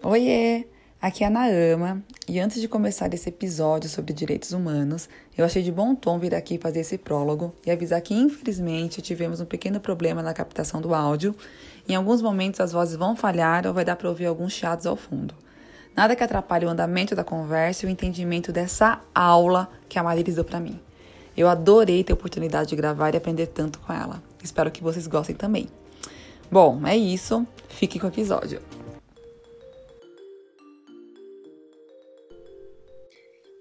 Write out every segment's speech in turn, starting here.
Oiê! Aqui é a Naama e antes de começar esse episódio sobre direitos humanos, eu achei de bom tom vir aqui fazer esse prólogo e avisar que infelizmente tivemos um pequeno problema na captação do áudio. Em alguns momentos as vozes vão falhar ou vai dar para ouvir alguns chiados ao fundo. Nada que atrapalhe o andamento da conversa e o entendimento dessa aula que a Marilis deu para mim. Eu adorei ter a oportunidade de gravar e aprender tanto com ela. Espero que vocês gostem também. Bom, é isso. Fique com o episódio.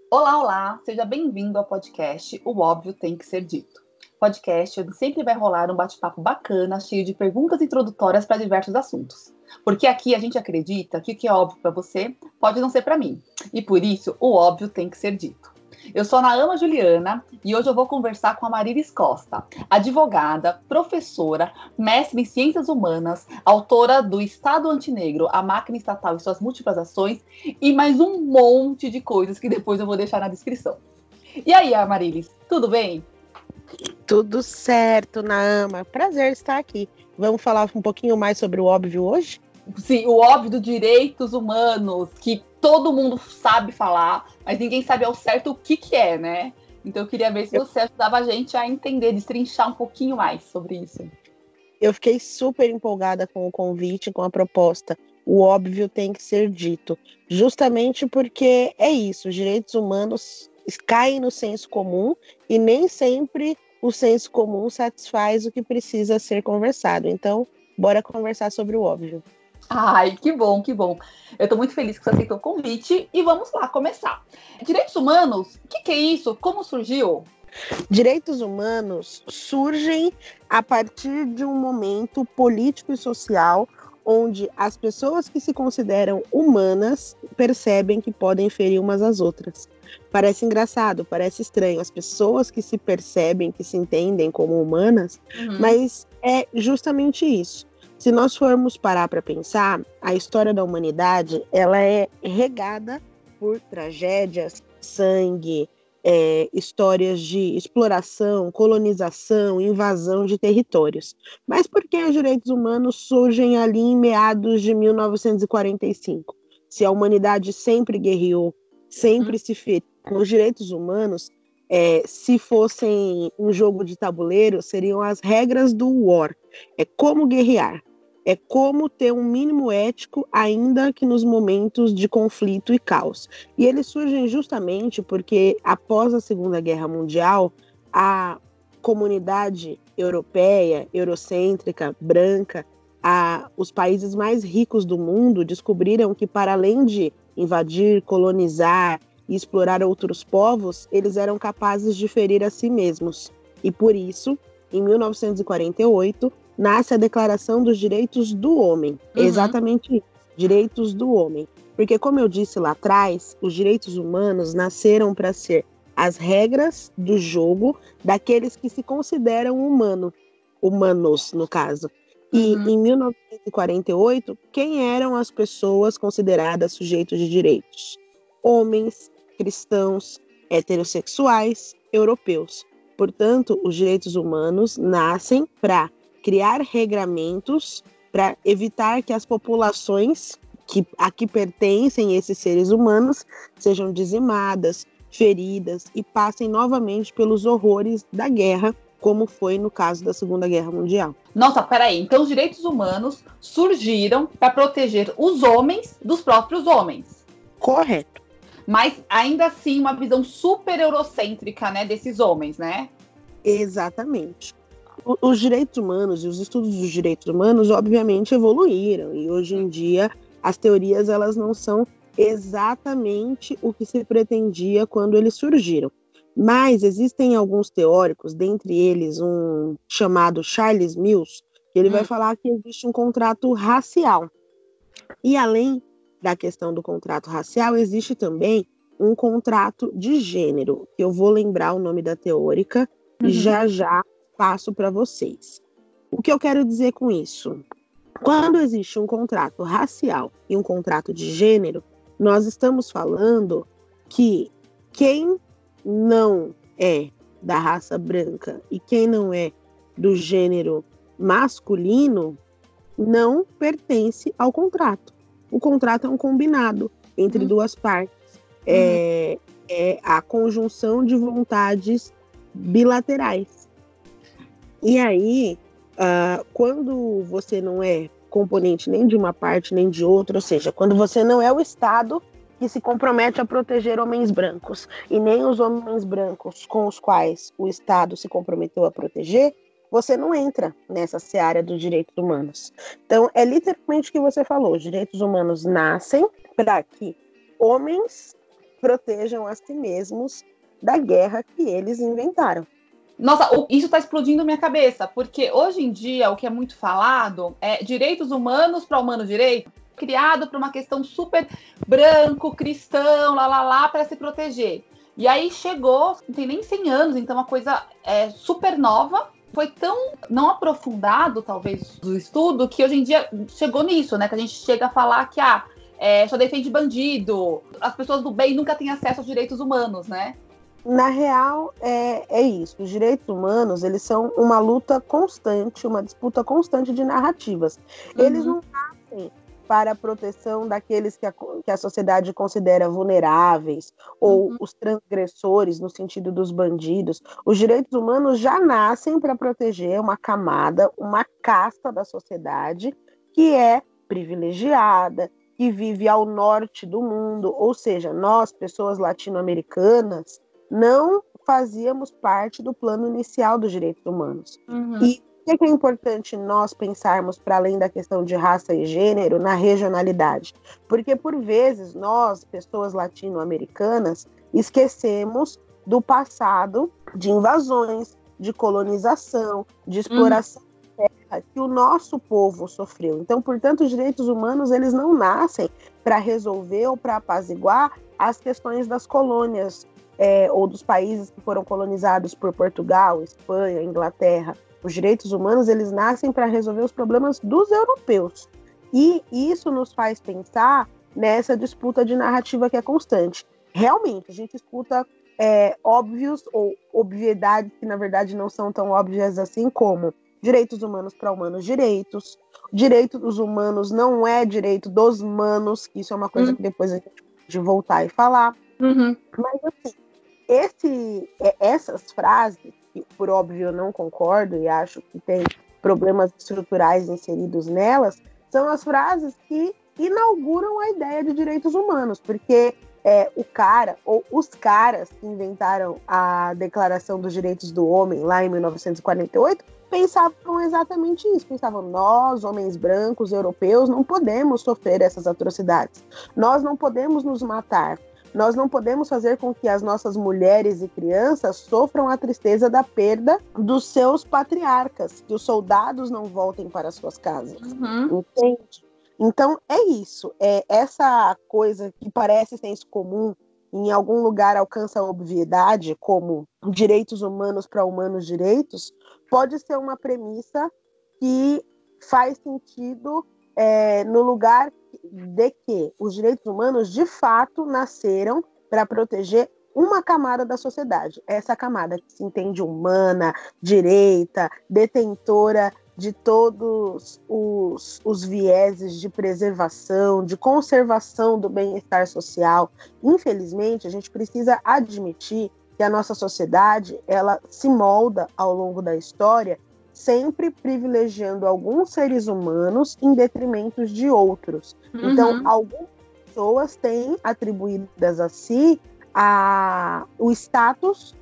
Olá, olá! Seja bem-vindo ao podcast O Óbvio Tem Que Ser Dito. Podcast onde sempre vai rolar um bate-papo bacana, cheio de perguntas introdutórias para diversos assuntos. Porque aqui a gente acredita que o que é óbvio para você pode não ser para mim. E por isso, o óbvio tem que ser dito. Eu sou a Naama Juliana e hoje eu vou conversar com a Marilis Costa, advogada, professora, mestre em ciências humanas, autora do Estado Antinegro, a máquina estatal e suas múltiplas ações e mais um monte de coisas que depois eu vou deixar na descrição. E aí, Marilis, tudo bem? Tudo certo, Naama. Prazer estar aqui. Vamos falar um pouquinho mais sobre o óbvio hoje? Sim, o óbvio dos direitos humanos, que todo mundo sabe falar, mas ninguém sabe ao certo o que, que é, né? Então eu queria ver se você ajudava a gente a entender, destrinchar um pouquinho mais sobre isso. Eu fiquei super empolgada com o convite, com a proposta. O óbvio tem que ser dito, justamente porque é isso, os direitos humanos caem no senso comum e nem sempre o senso comum satisfaz o que precisa ser conversado. Então, bora conversar sobre o óbvio. Ai, que bom, que bom. Eu estou muito feliz que você aceitou o convite e vamos lá começar. Direitos humanos, o que, que, é isso? Como surgiu? Direitos humanos surgem a partir de um momento político e social onde as pessoas que se consideram humanas percebem que podem ferir umas às outras. Parece engraçado, parece estranho. As pessoas que se percebem, que se entendem como humanas, uhum. mas é justamente isso se nós formos parar para pensar, a história da humanidade ela é regada por tragédias, sangue, é, histórias de exploração, colonização, invasão de territórios. Mas por que os direitos humanos surgem ali em meados de 1945? Se a humanidade sempre guerreou, sempre uhum. se feriu, os direitos humanos, é, se fossem um jogo de tabuleiro, seriam as regras do war. É como guerrear é como ter um mínimo ético, ainda que nos momentos de conflito e caos. E eles surgem justamente porque, após a Segunda Guerra Mundial, a comunidade europeia, eurocêntrica, branca, a, os países mais ricos do mundo descobriram que, para além de invadir, colonizar e explorar outros povos, eles eram capazes de ferir a si mesmos. E por isso, em 1948, nasce a Declaração dos Direitos do Homem. Uhum. Exatamente isso, direitos do homem. Porque, como eu disse lá atrás, os direitos humanos nasceram para ser as regras do jogo daqueles que se consideram humano, humanos, no caso. E uhum. em 1948, quem eram as pessoas consideradas sujeitos de direitos? Homens, cristãos, heterossexuais, europeus. Portanto, os direitos humanos nascem para criar regramentos para evitar que as populações que a que pertencem esses seres humanos sejam dizimadas, feridas e passem novamente pelos horrores da guerra, como foi no caso da Segunda Guerra Mundial. Nossa, peraí, então os direitos humanos surgiram para proteger os homens dos próprios homens. Correto. Mas ainda assim uma visão super eurocêntrica, né, desses homens, né? Exatamente os direitos humanos e os estudos dos direitos humanos, obviamente, evoluíram e hoje em dia as teorias elas não são exatamente o que se pretendia quando eles surgiram. Mas existem alguns teóricos, dentre eles um chamado Charles Mills, que ele hum. vai falar que existe um contrato racial. E além da questão do contrato racial, existe também um contrato de gênero, que eu vou lembrar o nome da teórica uhum. já já passo para vocês. O que eu quero dizer com isso? Quando existe um contrato racial e um contrato de gênero, nós estamos falando que quem não é da raça branca e quem não é do gênero masculino não pertence ao contrato. O contrato é um combinado entre uhum. duas partes. É, uhum. é a conjunção de vontades bilaterais. E aí, uh, quando você não é componente nem de uma parte nem de outra, ou seja, quando você não é o Estado que se compromete a proteger homens brancos e nem os homens brancos com os quais o Estado se comprometeu a proteger, você não entra nessa seara dos direitos humanos. Então, é literalmente o que você falou: os direitos humanos nascem para que homens protejam a si mesmos da guerra que eles inventaram. Nossa, isso está explodindo minha cabeça, porque hoje em dia o que é muito falado é direitos humanos para humano direito, criado para uma questão super branco, cristão, lá lá lá, para se proteger. E aí chegou, não tem nem 100 anos, então uma coisa é, super nova, foi tão não aprofundado, talvez, do estudo, que hoje em dia chegou nisso, né? Que a gente chega a falar que ah, é, só defende bandido, as pessoas do bem nunca têm acesso aos direitos humanos, né? Na real, é, é isso. Os direitos humanos, eles são uma luta constante, uma disputa constante de narrativas. Uhum. Eles não nascem para a proteção daqueles que a, que a sociedade considera vulneráveis, ou uhum. os transgressores, no sentido dos bandidos. Os direitos humanos já nascem para proteger uma camada, uma casta da sociedade que é privilegiada, que vive ao norte do mundo, ou seja, nós, pessoas latino-americanas, não fazíamos parte do plano inicial dos direitos humanos. Uhum. E que é importante nós pensarmos, para além da questão de raça e gênero, na regionalidade? Porque, por vezes, nós, pessoas latino-americanas, esquecemos do passado de invasões, de colonização, de exploração uhum. terra que o nosso povo sofreu. Então, portanto, os direitos humanos eles não nascem para resolver ou para apaziguar as questões das colônias é, ou dos países que foram colonizados por Portugal, Espanha, Inglaterra. Os direitos humanos eles nascem para resolver os problemas dos europeus. E isso nos faz pensar nessa disputa de narrativa que é constante. Realmente, a gente escuta é, óbvios ou obviedades que na verdade não são tão óbvias assim como direitos humanos para humanos direitos, direito dos humanos não é direito dos humanos, que isso é uma coisa uhum. que depois a gente pode voltar e falar. Uhum. Mas assim, esse, é, essas frases que, por óbvio, eu não concordo e acho que tem problemas estruturais inseridos nelas, são as frases que inauguram a ideia de direitos humanos, porque é, o cara, ou os caras que inventaram a Declaração dos Direitos do Homem lá em 1948, pensavam exatamente isso. Pensavam, nós, homens brancos, europeus, não podemos sofrer essas atrocidades. Nós não podemos nos matar. Nós não podemos fazer com que as nossas mulheres e crianças sofram a tristeza da perda dos seus patriarcas, que os soldados não voltem para suas casas. Uhum. Entende? Então é isso, é essa coisa que parece senso comum, em algum lugar alcança a obviedade, como direitos humanos para humanos direitos, pode ser uma premissa que faz sentido é, no lugar de que os direitos humanos de fato nasceram para proteger uma camada da sociedade, essa camada que se entende humana, direita, detentora de todos os, os vieses de preservação, de conservação do bem-estar social. Infelizmente, a gente precisa admitir que a nossa sociedade ela se molda ao longo da história sempre privilegiando alguns seres humanos em detrimento de outros. Uhum. Então, algumas pessoas têm atribuídas a si a, o status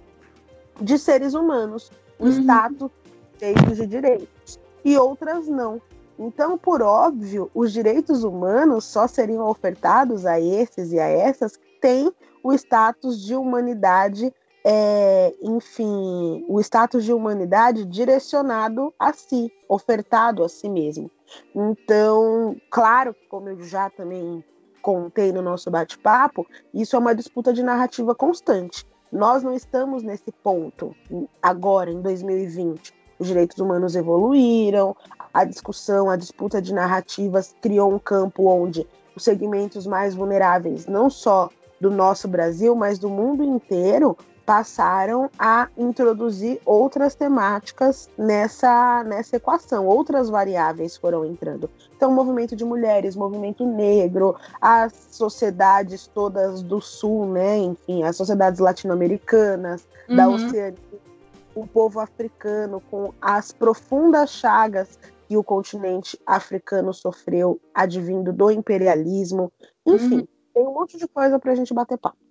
de seres humanos, o uhum. status cheios de direitos, e outras não. Então, por óbvio, os direitos humanos só seriam ofertados a esses e a essas que têm o status de humanidade é, enfim, o status de humanidade direcionado a si, ofertado a si mesmo. Então, claro, como eu já também contei no nosso bate-papo, isso é uma disputa de narrativa constante. Nós não estamos nesse ponto agora, em 2020. Os direitos humanos evoluíram, a discussão, a disputa de narrativas criou um campo onde os segmentos mais vulneráveis, não só do nosso Brasil, mas do mundo inteiro, passaram a introduzir outras temáticas nessa, nessa equação, outras variáveis foram entrando. Então, movimento de mulheres, movimento negro, as sociedades todas do sul, né? Enfim, as sociedades latino-americanas, uhum. da Oceania, o povo africano com as profundas chagas que o continente africano sofreu advindo do imperialismo. Enfim, uhum. tem um monte de coisa para a gente bater papo.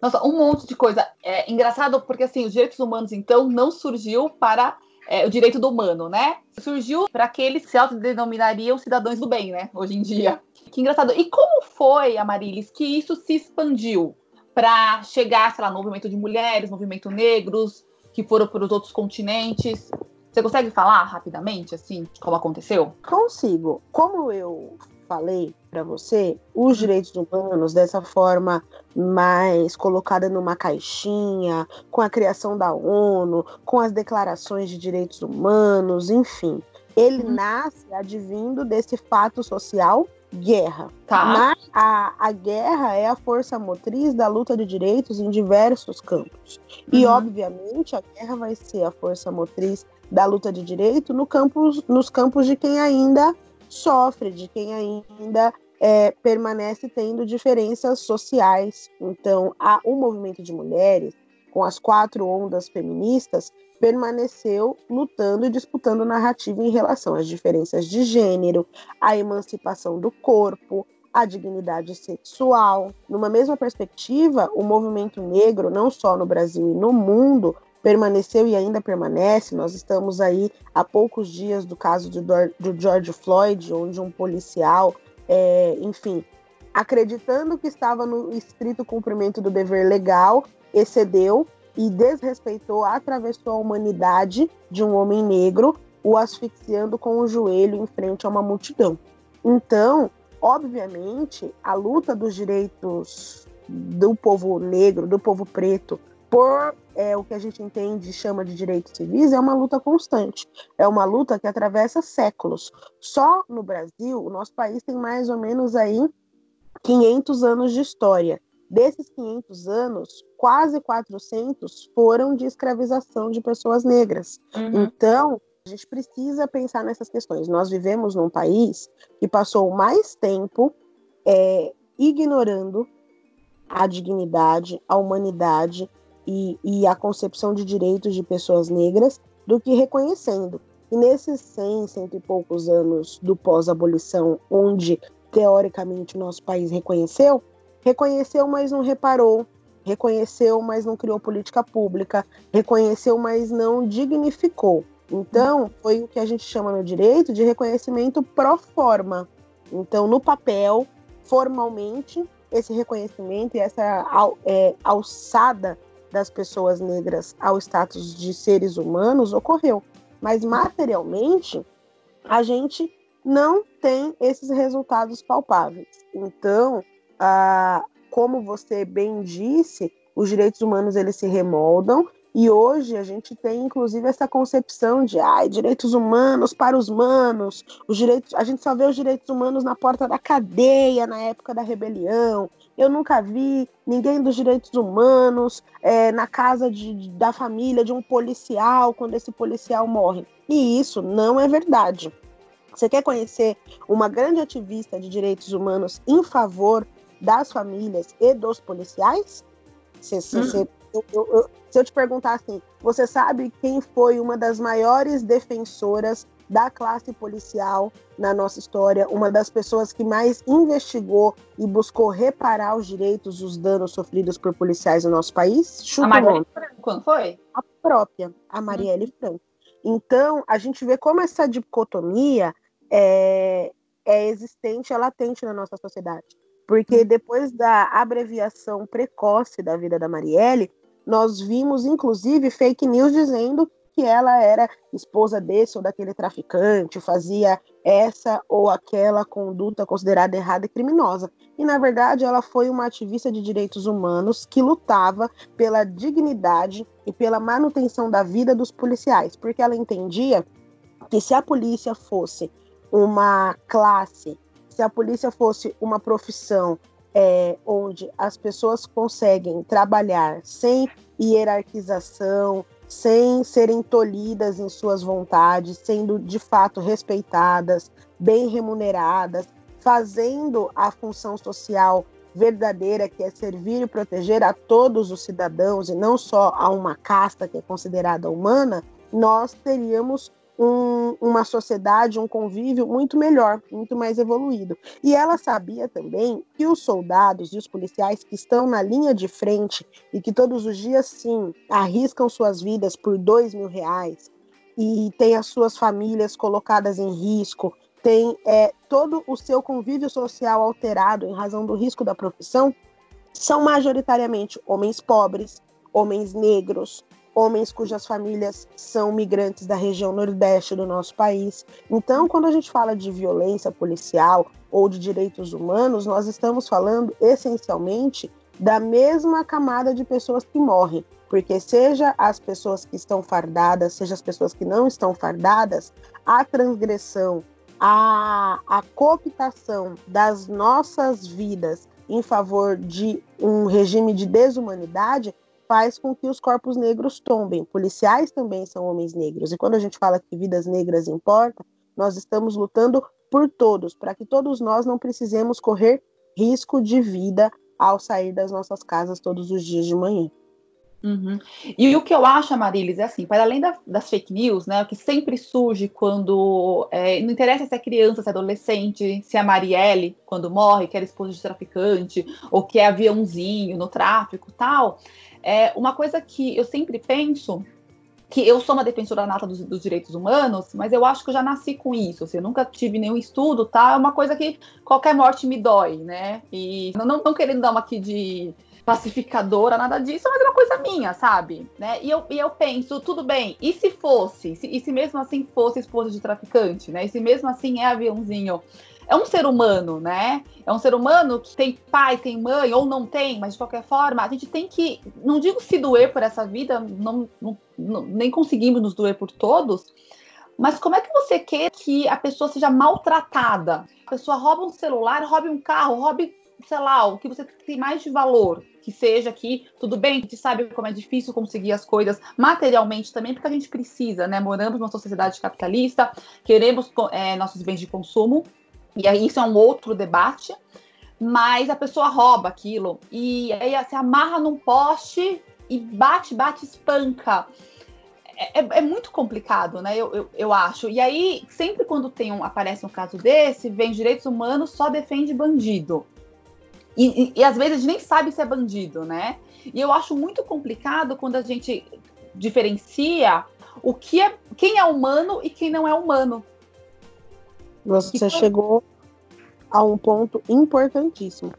Nossa, um monte de coisa. É engraçado porque assim, os direitos humanos, então, não surgiu para é, o direito do humano, né? Surgiu para aqueles que se autodenominariam cidadãos do bem, né? Hoje em dia. Que engraçado. E como foi, Amarilis, que isso se expandiu para chegar, sei lá, no movimento de mulheres, movimento negros, que foram para os outros continentes? Você consegue falar rapidamente, assim, como aconteceu? Consigo. Como eu falei para você, os direitos humanos, dessa forma mais colocada numa caixinha, com a criação da ONU, com as declarações de direitos humanos, enfim, ele uhum. nasce advindo desse fato social guerra. Tá. Mas a, a guerra é a força motriz da luta de direitos em diversos campos. Uhum. E, obviamente, a guerra vai ser a força motriz da luta de direito no campos, nos campos de quem ainda sofre, de quem ainda é, permanece tendo diferenças sociais. Então, a, o movimento de mulheres, com as quatro ondas feministas, permaneceu lutando e disputando narrativa em relação às diferenças de gênero, à emancipação do corpo, à dignidade sexual. Numa mesma perspectiva, o movimento negro, não só no Brasil e no mundo, permaneceu e ainda permanece. Nós estamos aí há poucos dias do caso do, do George Floyd, onde um policial, é, enfim, acreditando que estava no estrito cumprimento do dever legal, excedeu e desrespeitou, atravessou a humanidade de um homem negro, o asfixiando com o joelho em frente a uma multidão. Então, obviamente, a luta dos direitos do povo negro, do povo preto, por é, o que a gente entende e chama de direitos civis, é uma luta constante. É uma luta que atravessa séculos. Só no Brasil, o nosso país tem mais ou menos aí 500 anos de história. Desses 500 anos, quase 400 foram de escravização de pessoas negras. Uhum. Então, a gente precisa pensar nessas questões. Nós vivemos num país que passou mais tempo é, ignorando a dignidade, a humanidade, e, e a concepção de direitos de pessoas negras do que reconhecendo. E nesses 100, cento e poucos anos do pós-abolição, onde teoricamente o nosso país reconheceu, reconheceu, mas não reparou, reconheceu, mas não criou política pública, reconheceu, mas não dignificou. Então, foi o que a gente chama no direito de reconhecimento pro forma. Então, no papel, formalmente, esse reconhecimento e essa é, alçada das pessoas negras ao status de seres humanos ocorreu. Mas materialmente, a gente não tem esses resultados palpáveis. Então, ah, como você bem disse, os direitos humanos eles se remoldam e hoje a gente tem inclusive essa concepção de ai, direitos humanos para os humanos, os direitos, a gente só vê os direitos humanos na porta da cadeia na época da rebelião, eu nunca vi ninguém dos direitos humanos é, na casa de, da família de um policial quando esse policial morre. E isso não é verdade. Você quer conhecer uma grande ativista de direitos humanos em favor das famílias e dos policiais? Se, hum. Se, eu, eu, se eu te perguntar assim, você sabe quem foi uma das maiores defensoras da classe policial na nossa história, uma das pessoas que mais investigou e buscou reparar os direitos, os danos sofridos por policiais no nosso país? Chuta a Marielle Franco, foi? A própria, a Marielle uhum. Franco. Então, a gente vê como essa dicotomia é, é existente, é latente na nossa sociedade. Porque uhum. depois da abreviação precoce da vida da Marielle, nós vimos, inclusive, fake news dizendo que ela era esposa desse ou daquele traficante, fazia essa ou aquela conduta considerada errada e criminosa. E na verdade, ela foi uma ativista de direitos humanos que lutava pela dignidade e pela manutenção da vida dos policiais, porque ela entendia que se a polícia fosse uma classe, se a polícia fosse uma profissão é, onde as pessoas conseguem trabalhar sem hierarquização, sem serem tolhidas em suas vontades, sendo de fato respeitadas, bem remuneradas, fazendo a função social verdadeira, que é servir e proteger a todos os cidadãos e não só a uma casta que é considerada humana, nós teríamos um, uma sociedade, um convívio muito melhor, muito mais evoluído. E ela sabia também que os soldados e os policiais que estão na linha de frente e que todos os dias, sim, arriscam suas vidas por dois mil reais e têm as suas famílias colocadas em risco, tem é, todo o seu convívio social alterado em razão do risco da profissão, são majoritariamente homens pobres, homens negros, homens cujas famílias são migrantes da região nordeste do nosso país. Então, quando a gente fala de violência policial ou de direitos humanos, nós estamos falando essencialmente da mesma camada de pessoas que morrem, porque seja as pessoas que estão fardadas, seja as pessoas que não estão fardadas, a transgressão, a, a cooptação das nossas vidas em favor de um regime de desumanidade faz com que os corpos negros tombem. Policiais também são homens negros. E quando a gente fala que vidas negras importam, nós estamos lutando por todos, para que todos nós não precisemos correr risco de vida ao sair das nossas casas todos os dias de manhã. Uhum. E o que eu acho, Marilis, é assim, para além da, das fake news, né, o que sempre surge quando, é, não interessa se é criança, se é adolescente, se é Marielle, quando morre, que era esposa de traficante, ou que é aviãozinho no tráfico, tal, é uma coisa que eu sempre penso, que eu sou uma defensora nata dos, dos, direitos humanos, mas eu acho que eu já nasci com isso, assim, eu nunca tive nenhum estudo, tá, é uma coisa que qualquer morte me dói, né, e não, não, não querendo dar uma aqui de pacificadora, nada disso, mas é uma coisa minha, sabe? Né? E, eu, e eu penso, tudo bem, e se fosse? Se, e se mesmo assim fosse esposa de traficante, né? E se mesmo assim é aviãozinho? É um ser humano, né? É um ser humano que tem pai, tem mãe, ou não tem, mas de qualquer forma, a gente tem que, não digo se doer por essa vida, não, não, não nem conseguimos nos doer por todos, mas como é que você quer que a pessoa seja maltratada? A pessoa rouba um celular, rouba um carro, rouba sei lá, o que você tem mais de valor, que seja aqui, tudo bem, a gente sabe como é difícil conseguir as coisas materialmente também, porque a gente precisa, né? Moramos numa sociedade capitalista, queremos é, nossos bens de consumo, e aí isso é um outro debate, mas a pessoa rouba aquilo, e aí se amarra num poste e bate, bate, espanca. É, é, é, muito complicado, né? Eu, eu, eu, acho. E aí, sempre quando tem um, aparece um caso desse, vem direitos humanos, só defende bandido. E, e, e, às vezes a gente nem sabe se é bandido, né? E eu acho muito complicado quando a gente diferencia o que é quem é humano e quem não é humano. Você que chegou a um ponto importantíssimo.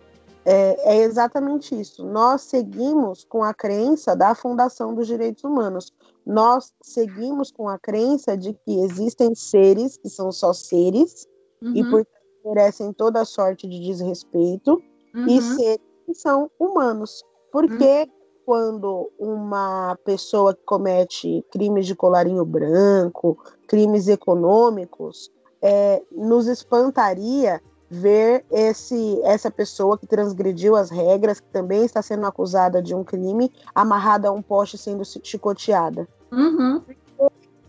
É, é, exatamente isso. Nós seguimos com a crença da Fundação dos Direitos Humanos. Nós seguimos com a crença de que existem seres que são só seres uhum. e, portanto, merecem toda sorte de desrespeito uhum. e seres que são humanos. Porque uhum. quando uma pessoa que comete crimes de colarinho branco, crimes econômicos, é, nos espantaria ver esse, essa pessoa que transgrediu as regras, que também está sendo acusada de um crime, amarrada a um poste sendo chicoteada. Uhum.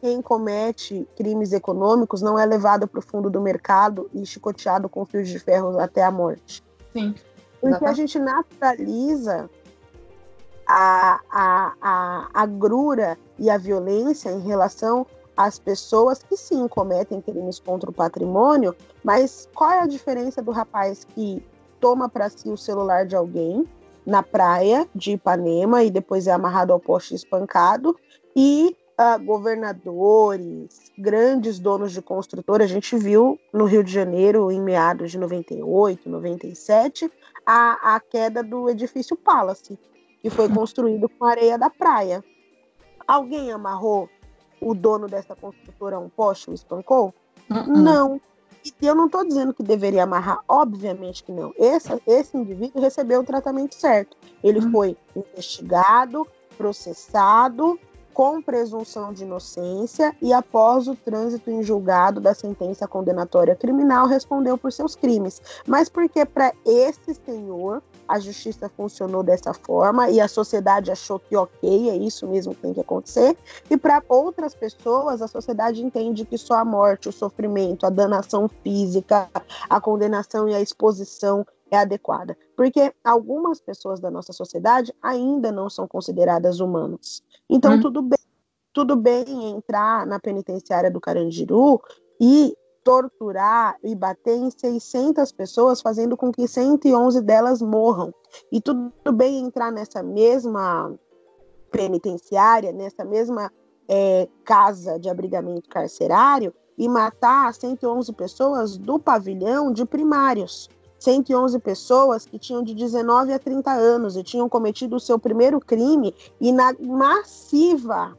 Quem comete crimes econômicos não é levado para o fundo do mercado e chicoteado com fios de ferro até a morte. Sim. Porque a gente naturaliza a, a, a, a grura e a violência em relação às pessoas que sim cometem crimes contra o patrimônio, mas qual é a diferença do rapaz que toma para si o celular de alguém na praia de Ipanema e depois é amarrado ao poste espancado e uh, governadores, grandes donos de construtora, a gente viu no Rio de Janeiro em meados de 98, 97, a, a queda do edifício Palace, que foi construído com areia da praia. Alguém amarrou o dono dessa construtora a um poste e espancou? Uh -uh. Não. E eu não estou dizendo que deveria amarrar, obviamente que não. Esse, esse indivíduo recebeu o tratamento certo. Ele uhum. foi investigado, processado, com presunção de inocência e, após o trânsito em julgado da sentença condenatória criminal, respondeu por seus crimes. Mas porque para esse senhor a justiça funcionou dessa forma e a sociedade achou que ok, é isso mesmo que tem que acontecer. E para outras pessoas, a sociedade entende que só a morte, o sofrimento, a danação física, a condenação e a exposição é adequada. Porque algumas pessoas da nossa sociedade ainda não são consideradas humanas. Então, hum. tudo bem. Tudo bem entrar na penitenciária do Carandiru e torturar e bater em 600 pessoas, fazendo com que 111 delas morram. E tudo bem entrar nessa mesma penitenciária, nessa mesma é, casa de abrigamento carcerário e matar 111 pessoas do pavilhão de primários. 111 pessoas que tinham de 19 a 30 anos e tinham cometido o seu primeiro crime e na massiva,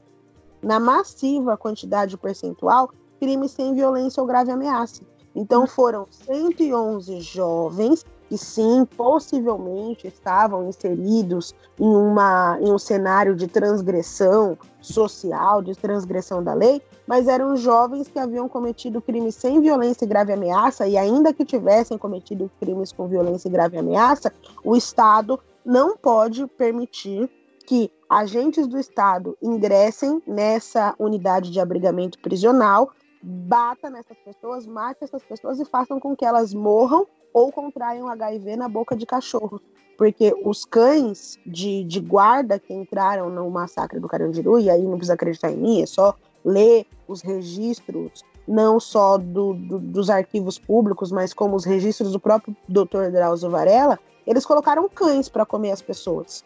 na massiva quantidade percentual, crime sem violência ou grave ameaça. Então uhum. foram 111 jovens que sim, possivelmente estavam inseridos em, uma, em um cenário de transgressão social, de transgressão da lei, mas eram jovens que haviam cometido crimes sem violência e grave ameaça, e ainda que tivessem cometido crimes com violência e grave ameaça, o Estado não pode permitir que agentes do Estado ingressem nessa unidade de abrigamento prisional bata nessas pessoas, mate essas pessoas e façam com que elas morram ou contraiam HIV na boca de cachorros. Porque os cães de, de guarda que entraram no massacre do Carandiru, e aí não precisa acreditar em mim, é só ler os registros, não só do, do, dos arquivos públicos, mas como os registros do próprio Dr. Drauzio Varela, eles colocaram cães para comer as pessoas.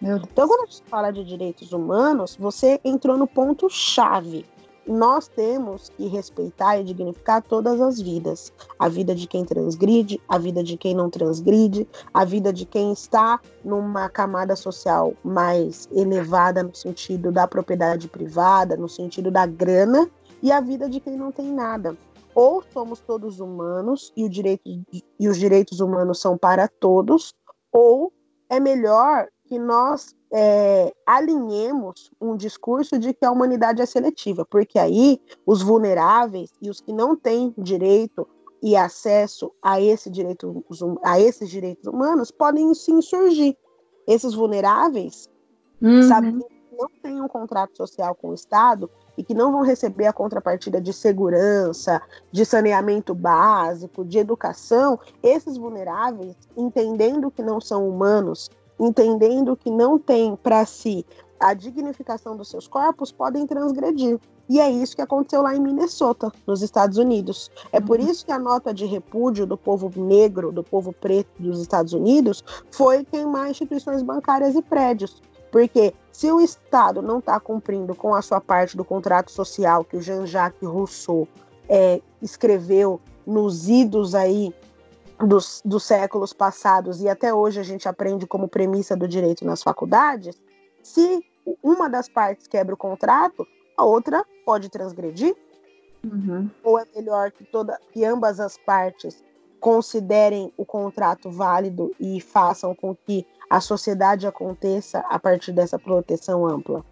Então, quando a gente fala de direitos humanos, você entrou no ponto chave nós temos que respeitar e dignificar todas as vidas. A vida de quem transgride, a vida de quem não transgride, a vida de quem está numa camada social mais elevada no sentido da propriedade privada, no sentido da grana, e a vida de quem não tem nada. Ou somos todos humanos e, direito, e os direitos humanos são para todos, ou é melhor que nós é, alinhemos um discurso de que a humanidade é seletiva, porque aí os vulneráveis e os que não têm direito e acesso a, esse direito, a esses direitos humanos podem se insurgir. Esses vulneráveis, uhum. sabem que não têm um contrato social com o Estado e que não vão receber a contrapartida de segurança, de saneamento básico, de educação, esses vulneráveis, entendendo que não são humanos entendendo que não tem para si a dignificação dos seus corpos, podem transgredir. E é isso que aconteceu lá em Minnesota, nos Estados Unidos. É por uhum. isso que a nota de repúdio do povo negro, do povo preto dos Estados Unidos, foi queimar instituições bancárias e prédios. Porque se o Estado não está cumprindo com a sua parte do contrato social que o Jean-Jacques Rousseau é, escreveu nos idos aí dos, dos séculos passados e até hoje a gente aprende como premissa do direito nas faculdades, se uma das partes quebra o contrato, a outra pode transgredir? Uhum. Ou é melhor que, toda, que ambas as partes considerem o contrato válido e façam com que a sociedade aconteça a partir dessa proteção ampla?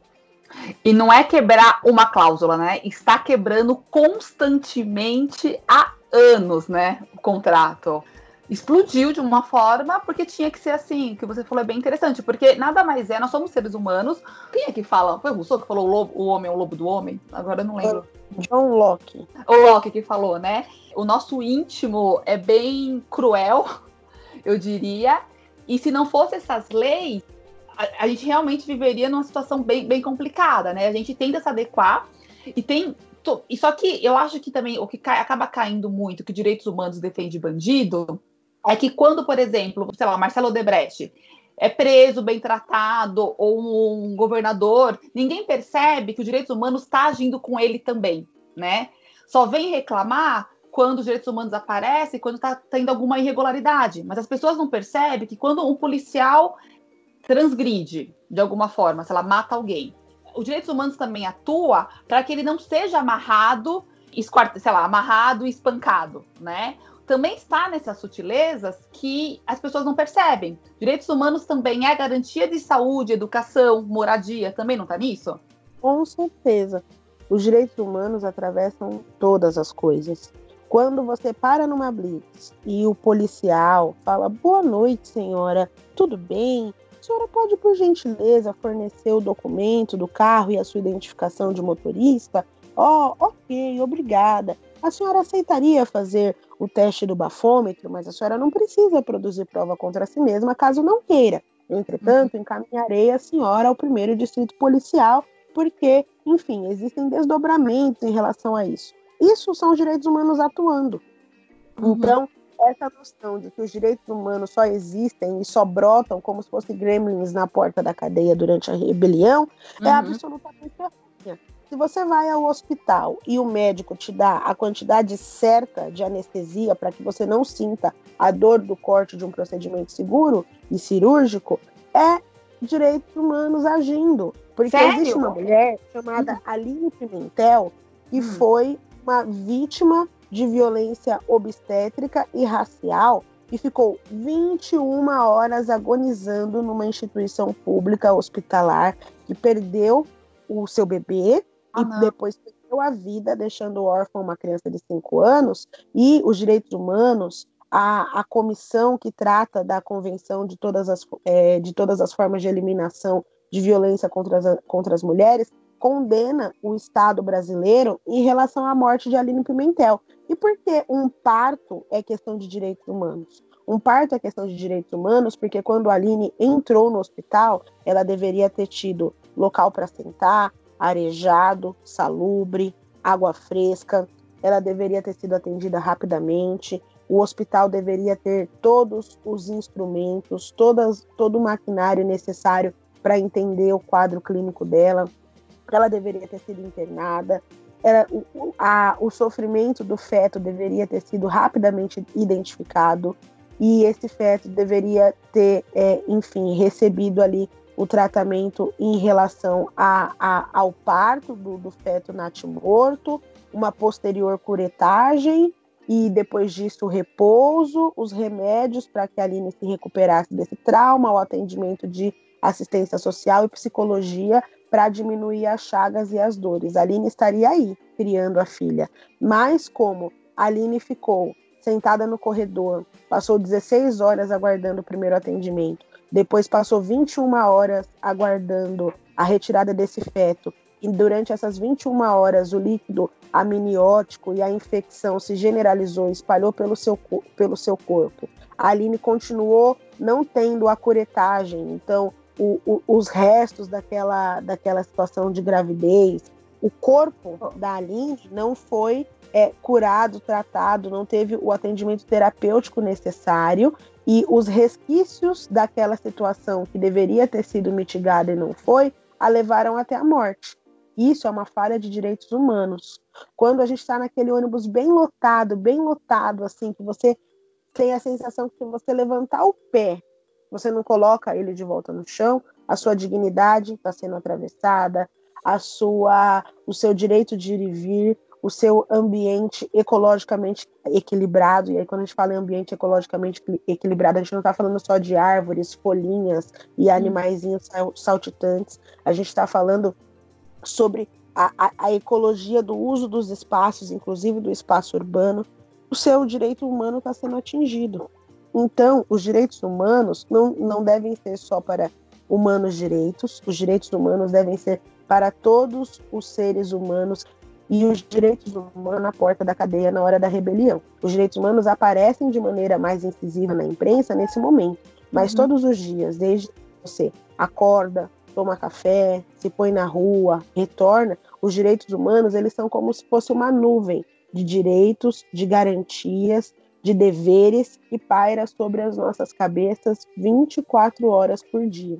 E não é quebrar uma cláusula, né? Está quebrando constantemente há anos, né? O contrato explodiu de uma forma porque tinha que ser assim, o que você falou é bem interessante, porque nada mais é, nós somos seres humanos. Quem é que fala? Foi o Rousseau que falou o, lobo, o homem é o lobo do homem? Agora eu não lembro. John Locke. O Locke que falou, né? O nosso íntimo é bem cruel, eu diria, e se não fosse essas leis, a, a gente realmente viveria numa situação bem, bem complicada, né? A gente tenta se adequar e tem e só que eu acho que também o que cai, acaba caindo muito, que direitos humanos defende bandido, é que quando, por exemplo, sei lá, Marcelo Odebrecht é preso, bem tratado, ou um governador, ninguém percebe que os direitos humanos está agindo com ele também, né? Só vem reclamar quando os direitos humanos aparecem, quando está tendo alguma irregularidade. Mas as pessoas não percebem que quando um policial transgride de alguma forma, se ela mata alguém, os direitos humanos também atua para que ele não seja amarrado, sei lá, amarrado e espancado, né? Também está nessas sutilezas que as pessoas não percebem. Direitos humanos também é garantia de saúde, educação, moradia, também não está nisso? Com certeza. Os direitos humanos atravessam todas as coisas. Quando você para numa blitz e o policial fala: Boa noite, senhora, tudo bem? A senhora pode, por gentileza, fornecer o documento do carro e a sua identificação de motorista? Oh, ok, obrigada. A senhora aceitaria fazer o teste do bafômetro, mas a senhora não precisa produzir prova contra si mesma caso não queira. Entretanto, encaminharei a senhora ao primeiro distrito policial, porque, enfim, existem desdobramentos em relação a isso. Isso são os direitos humanos atuando. Uhum. Então, essa noção de que os direitos humanos só existem e só brotam como se fossem gremlins na porta da cadeia durante a rebelião é uhum. é absolutamente errônea. Se você vai ao hospital e o médico te dá a quantidade certa de anestesia para que você não sinta a dor do corte de um procedimento seguro e cirúrgico, é direitos humanos agindo. Porque Sério? existe uma mulher chamada uhum. Aline Pimentel que uhum. foi uma vítima de violência obstétrica e racial e ficou 21 horas agonizando numa instituição pública hospitalar que perdeu o seu bebê ah, e não. depois perdeu a vida, deixando órfã uma criança de 5 anos. E os direitos humanos, a, a comissão que trata da Convenção de todas as, é, de todas as formas de eliminação de violência contra as, contra as mulheres, condena o Estado brasileiro em relação à morte de Aline Pimentel. E por que um parto é questão de direitos humanos? Um parto é questão de direitos humanos porque quando a Aline entrou no hospital, ela deveria ter tido local para sentar, arejado, salubre, água fresca, ela deveria ter sido atendida rapidamente, o hospital deveria ter todos os instrumentos, todas, todo o maquinário necessário para entender o quadro clínico dela. Ela deveria ter sido internada, era, o, a, o sofrimento do feto deveria ter sido rapidamente identificado. E esse feto deveria ter, é, enfim, recebido ali o tratamento em relação a, a, ao parto do, do feto natimorto, uma posterior curetagem e depois disso o repouso, os remédios para que a Aline se recuperasse desse trauma, o atendimento de assistência social e psicologia para diminuir as chagas e as dores. A Aline estaria aí, criando a filha. Mas como a Aline ficou sentada no corredor, passou 16 horas aguardando o primeiro atendimento, depois passou 21 horas aguardando a retirada desse feto, e durante essas 21 horas o líquido amniótico e a infecção se generalizou, espalhou pelo seu, pelo seu corpo. A Aline continuou não tendo a curetagem, então o, o, os restos daquela, daquela situação de gravidez. O corpo da Aline não foi é, curado, tratado, não teve o atendimento terapêutico necessário e os resquícios daquela situação que deveria ter sido mitigada e não foi, a levaram até a morte. Isso é uma falha de direitos humanos. Quando a gente está naquele ônibus bem lotado, bem lotado, assim, que você tem a sensação que você levantar o pé você não coloca ele de volta no chão, a sua dignidade está sendo atravessada, a sua, o seu direito de ir e vir, o seu ambiente ecologicamente equilibrado. E aí, quando a gente fala em ambiente ecologicamente equilibrado, a gente não está falando só de árvores, folhinhas e animaizinhos saltitantes. A gente está falando sobre a, a, a, ecologia do uso dos espaços, inclusive do espaço urbano. O seu direito humano está sendo atingido. Então, os direitos humanos não, não devem ser só para humanos direitos, os direitos humanos devem ser para todos os seres humanos e os direitos humanos na porta da cadeia na hora da rebelião. Os direitos humanos aparecem de maneira mais incisiva na imprensa nesse momento, mas uhum. todos os dias, desde que você acorda, toma café, se põe na rua, retorna, os direitos humanos eles são como se fosse uma nuvem de direitos, de garantias de deveres que paira sobre as nossas cabeças 24 horas por dia.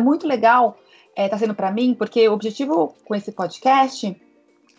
Muito legal está é, tá sendo para mim, porque o objetivo com esse podcast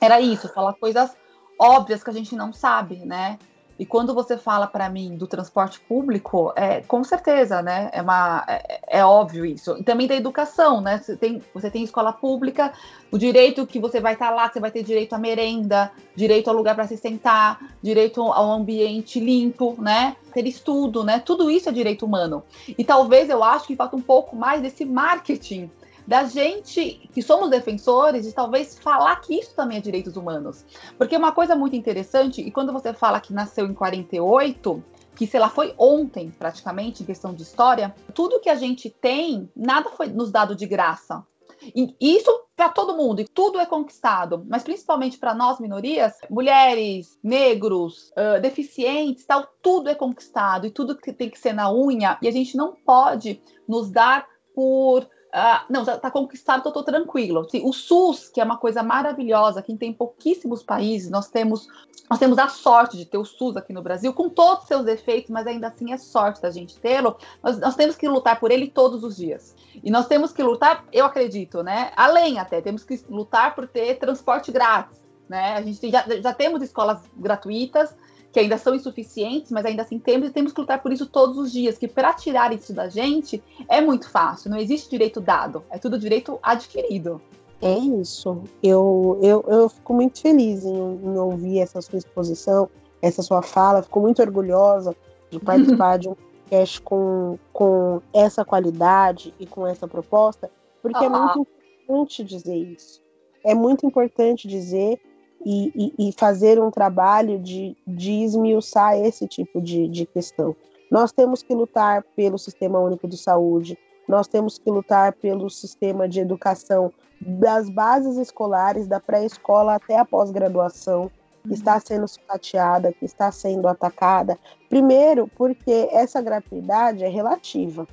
era isso, falar coisas óbvias que a gente não sabe, né? E quando você fala para mim do transporte público, é, com certeza, né? É, uma, é, é, óbvio isso. E também da educação, né? Você tem, você tem escola pública, o direito que você vai estar tá lá, você vai ter direito à merenda, direito ao lugar para se sentar, direito ao ambiente limpo, né? Ter estudo, né? Tudo isso é direito humano. E talvez eu acho que falta um pouco mais desse marketing da gente que somos defensores de talvez falar que isso também é direitos humanos. Porque uma coisa muito interessante, e quando você fala que nasceu em 48, que sei lá, foi ontem praticamente, em questão de história, tudo que a gente tem, nada foi nos dado de graça. E isso para todo mundo, e tudo é conquistado, mas principalmente para nós minorias, mulheres, negros, uh, deficientes, tal, tudo é conquistado e tudo tem que ser na unha, e a gente não pode nos dar por Uh, não, já está conquistado, eu estou tranquilo. o SUS, que é uma coisa maravilhosa, que tem pouquíssimos países, nós temos, nós temos a sorte de ter o SUS aqui no Brasil, com todos os seus defeitos, mas ainda assim é sorte da gente tê-lo. Nós, nós temos que lutar por ele todos os dias. E nós temos que lutar, eu acredito, né? Além até, temos que lutar por ter transporte grátis. Né? A gente já, já temos escolas gratuitas, que ainda são insuficientes, mas ainda assim temos e temos que lutar por isso todos os dias, que para tirar isso da gente é muito fácil, não existe direito dado, é tudo direito adquirido. É isso. Eu, eu, eu fico muito feliz em, em ouvir essa sua exposição, essa sua fala, fico muito orgulhosa de participar de um podcast com, com essa qualidade e com essa proposta, porque é muito importante dizer isso. É muito importante dizer e, e, e fazer um trabalho de, de esmiuçar esse tipo de, de questão. Nós temos que lutar pelo Sistema Único de Saúde, nós temos que lutar pelo sistema de educação das bases escolares, da pré-escola até a pós-graduação, que está sendo sucateada, que está sendo atacada. Primeiro, porque essa gratuidade é relativa.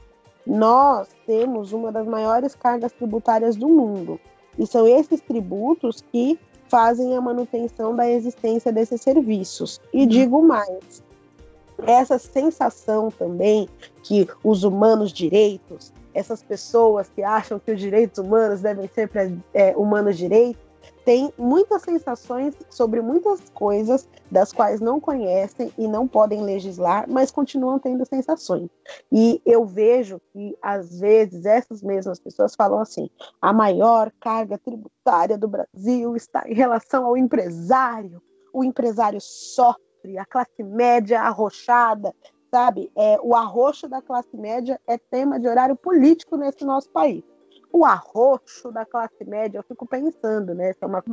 Nós temos uma das maiores cargas tributárias do mundo. E são esses tributos que fazem a manutenção da existência desses serviços. E uhum. digo mais, essa sensação também que os humanos direitos, essas pessoas que acham que os direitos humanos devem ser é, humanos direitos, têm muitas sensações sobre muitas coisas das quais não conhecem e não podem legislar, mas continuam tendo sensações. E eu vejo que, às vezes, essas mesmas pessoas falam assim: a maior carga tributária do Brasil está em relação ao empresário. O empresário sofre, a classe média arrochada, sabe? É, o arroxo da classe média é tema de horário político nesse nosso país o arroxo da classe média, eu fico pensando, né? Se é uma,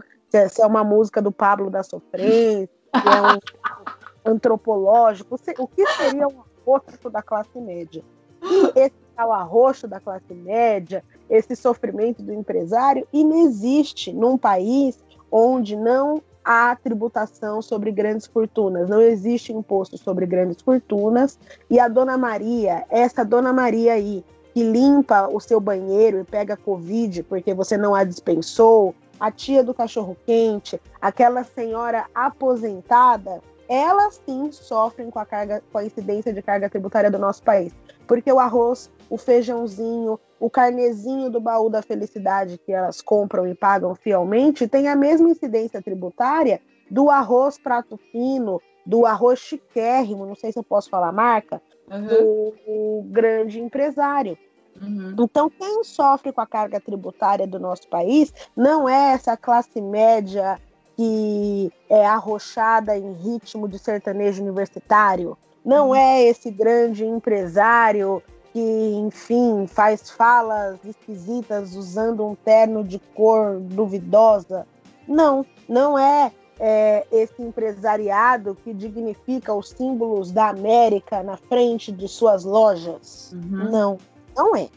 se é uma música do Pablo da Sofrência, se é um antropológico, o que seria um arroxo da classe média? E esse tal arroxo da classe média, esse sofrimento do empresário, inexiste num país onde não há tributação sobre grandes fortunas, não existe imposto sobre grandes fortunas, e a Dona Maria, essa Dona Maria aí, que limpa o seu banheiro e pega Covid porque você não a dispensou, a tia do cachorro quente, aquela senhora aposentada, elas sim sofrem com a carga, com a incidência de carga tributária do nosso país. Porque o arroz, o feijãozinho, o carnezinho do baú da felicidade que elas compram e pagam fielmente tem a mesma incidência tributária do arroz prato fino, do arroz chiquérrimo, não sei se eu posso falar marca, uhum. do grande empresário. Uhum. Então, quem sofre com a carga tributária do nosso país não é essa classe média que é arrochada em ritmo de sertanejo universitário, não uhum. é esse grande empresário que, enfim, faz falas esquisitas usando um terno de cor duvidosa. Não, não é é, esse empresariado que dignifica os símbolos da América na frente de suas lojas. Uhum. Não, não é.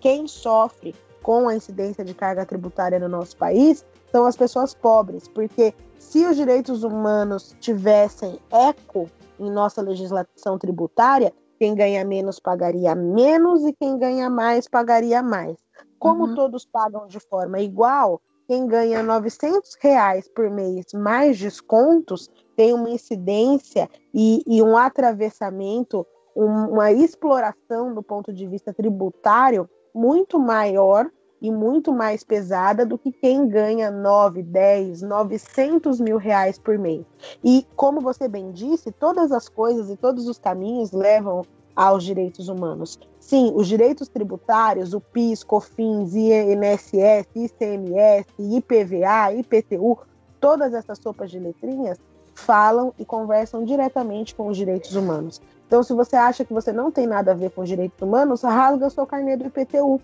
Quem sofre com a incidência de carga tributária no nosso país são as pessoas pobres, porque se os direitos humanos tivessem eco em nossa legislação tributária, quem ganha menos pagaria menos e quem ganha mais pagaria mais. Como uhum. todos pagam de forma igual, quem ganha 900 reais por mês mais descontos tem uma incidência e, e um atravessamento, uma exploração do ponto de vista tributário muito maior e muito mais pesada do que quem ganha 9, 10, 900 mil reais por mês. E como você bem disse, todas as coisas e todos os caminhos levam aos direitos humanos. Sim, os direitos tributários, o PIS, COFINS, INSS, ICMS, IPVA, IPTU, todas essas sopas de letrinhas falam e conversam diretamente com os direitos humanos. Então, se você acha que você não tem nada a ver com os direitos humanos, rasga o seu carnê do IPTU.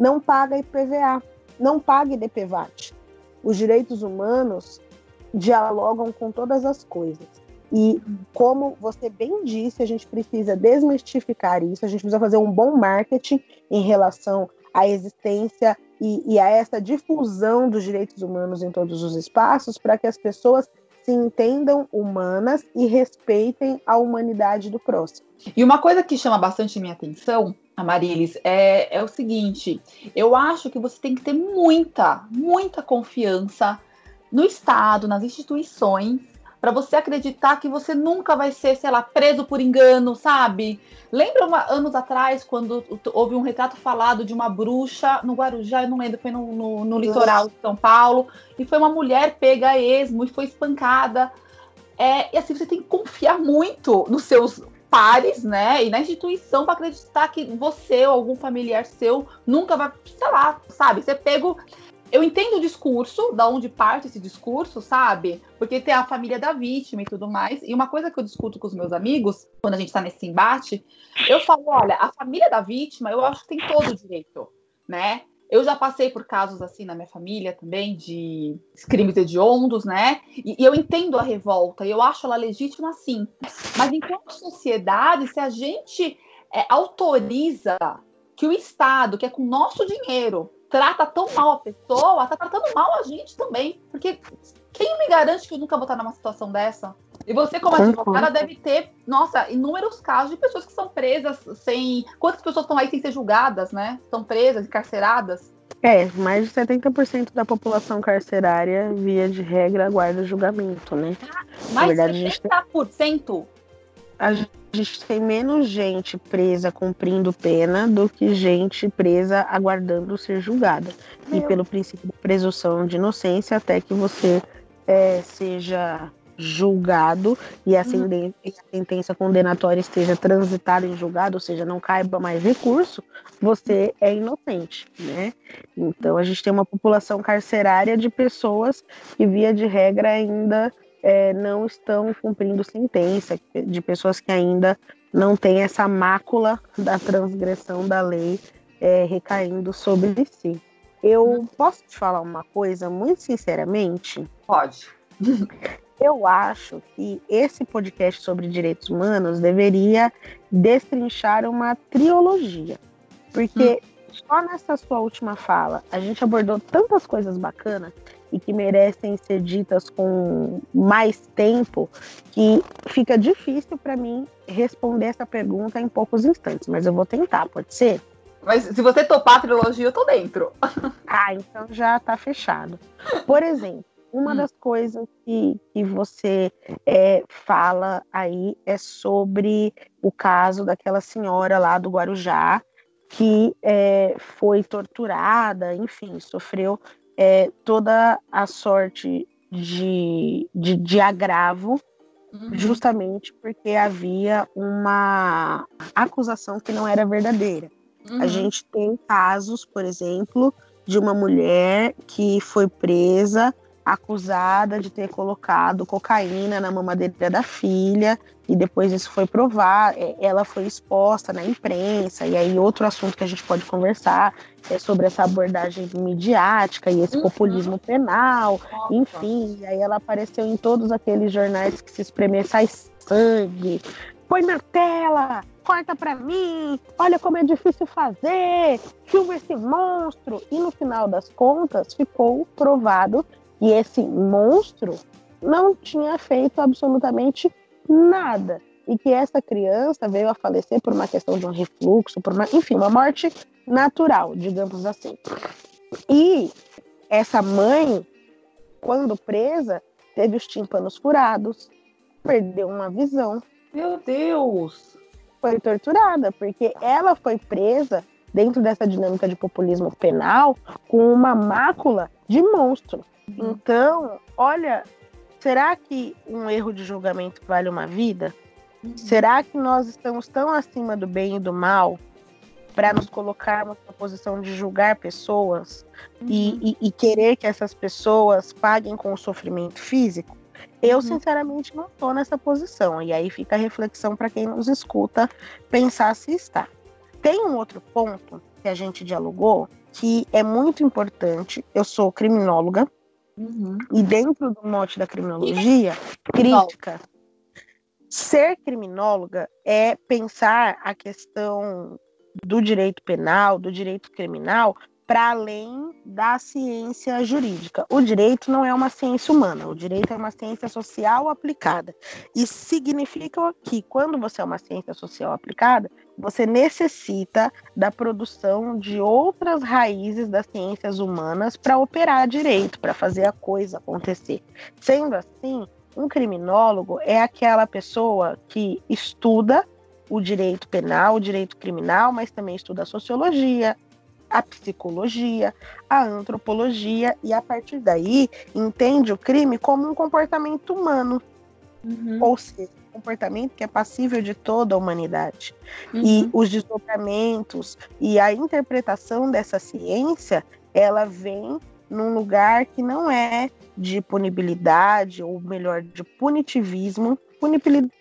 não paga IPVA, não paga IDPVAT. Os direitos humanos dialogam com todas as coisas. E como você bem disse, a gente precisa desmistificar isso, a gente precisa fazer um bom marketing em relação à existência e, e a essa difusão dos direitos humanos em todos os espaços, para que as pessoas se entendam humanas e respeitem a humanidade do próximo. E uma coisa que chama bastante minha atenção, a Marilis, é, é o seguinte: eu acho que você tem que ter muita, muita confiança no Estado, nas instituições, para você acreditar que você nunca vai ser, sei lá, preso por engano, sabe? Lembra uma, anos atrás, quando houve um retrato falado de uma bruxa no Guarujá, eu não lembro, foi no, no, no litoral de São Paulo, e foi uma mulher pega a esmo e foi espancada. É, e assim, você tem que confiar muito nos seus pares, né? E na instituição para acreditar que você ou algum familiar seu nunca vai, sei lá, sabe? Você pego eu entendo o discurso, da onde parte esse discurso, sabe? Porque tem a família da vítima e tudo mais. E uma coisa que eu discuto com os meus amigos, quando a gente tá nesse embate, eu falo: olha, a família da vítima, eu acho que tem todo o direito, né? Eu já passei por casos assim na minha família também, de crimes hediondos, né? E, e eu entendo a revolta, e eu acho ela legítima sim. Mas enquanto sociedade, se a gente é, autoriza que o Estado, que é com nosso dinheiro, trata tão mal a pessoa, tá tratando mal a gente também. Porque quem me garante que eu nunca vou estar numa situação dessa? E você, como advogada, deve ter, nossa, inúmeros casos de pessoas que são presas sem. Quantas pessoas estão aí sem ser julgadas, né? Estão presas, encarceradas. É, mais de 70% da população carcerária, via de regra, aguarda julgamento, né? Mais de 70%? A gente a gente tem menos gente presa cumprindo pena do que gente presa aguardando ser julgada. Meu. E pelo princípio de presunção de inocência, até que você é, seja julgado e a, uhum. a sentença condenatória esteja transitada em julgado, ou seja, não caiba mais recurso, você é inocente, né? Então a gente tem uma população carcerária de pessoas que, via de regra, ainda é, não estão cumprindo sentença, de pessoas que ainda não têm essa mácula da transgressão da lei é, recaindo sobre si. Eu posso te falar uma coisa muito sinceramente? Pode. Eu acho que esse podcast sobre direitos humanos deveria destrinchar uma trilogia. Porque hum. só nessa sua última fala a gente abordou tantas coisas bacanas e que merecem ser ditas com mais tempo, que fica difícil para mim responder essa pergunta em poucos instantes, mas eu vou tentar, pode ser? Mas se você topar a trilogia, eu tô dentro. ah, então já tá fechado. Por exemplo, uma hum. das coisas que, que você é, fala aí é sobre o caso daquela senhora lá do Guarujá que é, foi torturada, enfim, sofreu é, toda a sorte de, de, de agravo, uhum. justamente porque havia uma acusação que não era verdadeira. Uhum. A gente tem casos, por exemplo, de uma mulher que foi presa acusada de ter colocado cocaína na mamadeira da filha e depois isso foi provar, é, ela foi exposta na imprensa e aí outro assunto que a gente pode conversar é sobre essa abordagem midiática e esse uhum. populismo penal, enfim, e aí ela apareceu em todos aqueles jornais que se espremer sai sangue, põe na tela, corta para mim, olha como é difícil fazer, filma esse monstro. E no final das contas ficou provado e esse monstro não tinha feito absolutamente nada. E que essa criança veio a falecer por uma questão de um refluxo, por uma, enfim, uma morte natural, digamos assim. E essa mãe, quando presa, teve os tímpanos furados, perdeu uma visão. Meu Deus! Foi torturada, porque ela foi presa dentro dessa dinâmica de populismo penal com uma mácula de monstro. Então, olha, será que um erro de julgamento vale uma vida? Uhum. Será que nós estamos tão acima do bem e do mal para nos colocarmos na posição de julgar pessoas uhum. e, e, e, querer que essas pessoas paguem com o sofrimento físico? Eu, uhum. sinceramente, não estou nessa posição. E aí fica a reflexão para quem nos escuta pensar se está. Tem um outro ponto que a gente dialogou, que é muito importante. Eu sou criminóloga, uhum. e dentro do mote da criminologia, crítica. Ser criminóloga é pensar a questão do direito penal, do direito criminal, para além da ciência jurídica. O direito não é uma ciência humana, o direito é uma ciência social aplicada. E significa que quando você é uma ciência social aplicada, você necessita da produção de outras raízes das ciências humanas para operar direito, para fazer a coisa acontecer. Sendo assim, um criminólogo é aquela pessoa que estuda o direito penal, o direito criminal, mas também estuda a sociologia, a psicologia, a antropologia e a partir daí entende o crime como um comportamento humano. Uhum. Ou seja, um comportamento que é passível de toda a humanidade. Uhum. E os desdobramentos e a interpretação dessa ciência, ela vem num lugar que não é de punibilidade, ou melhor, de punitivismo,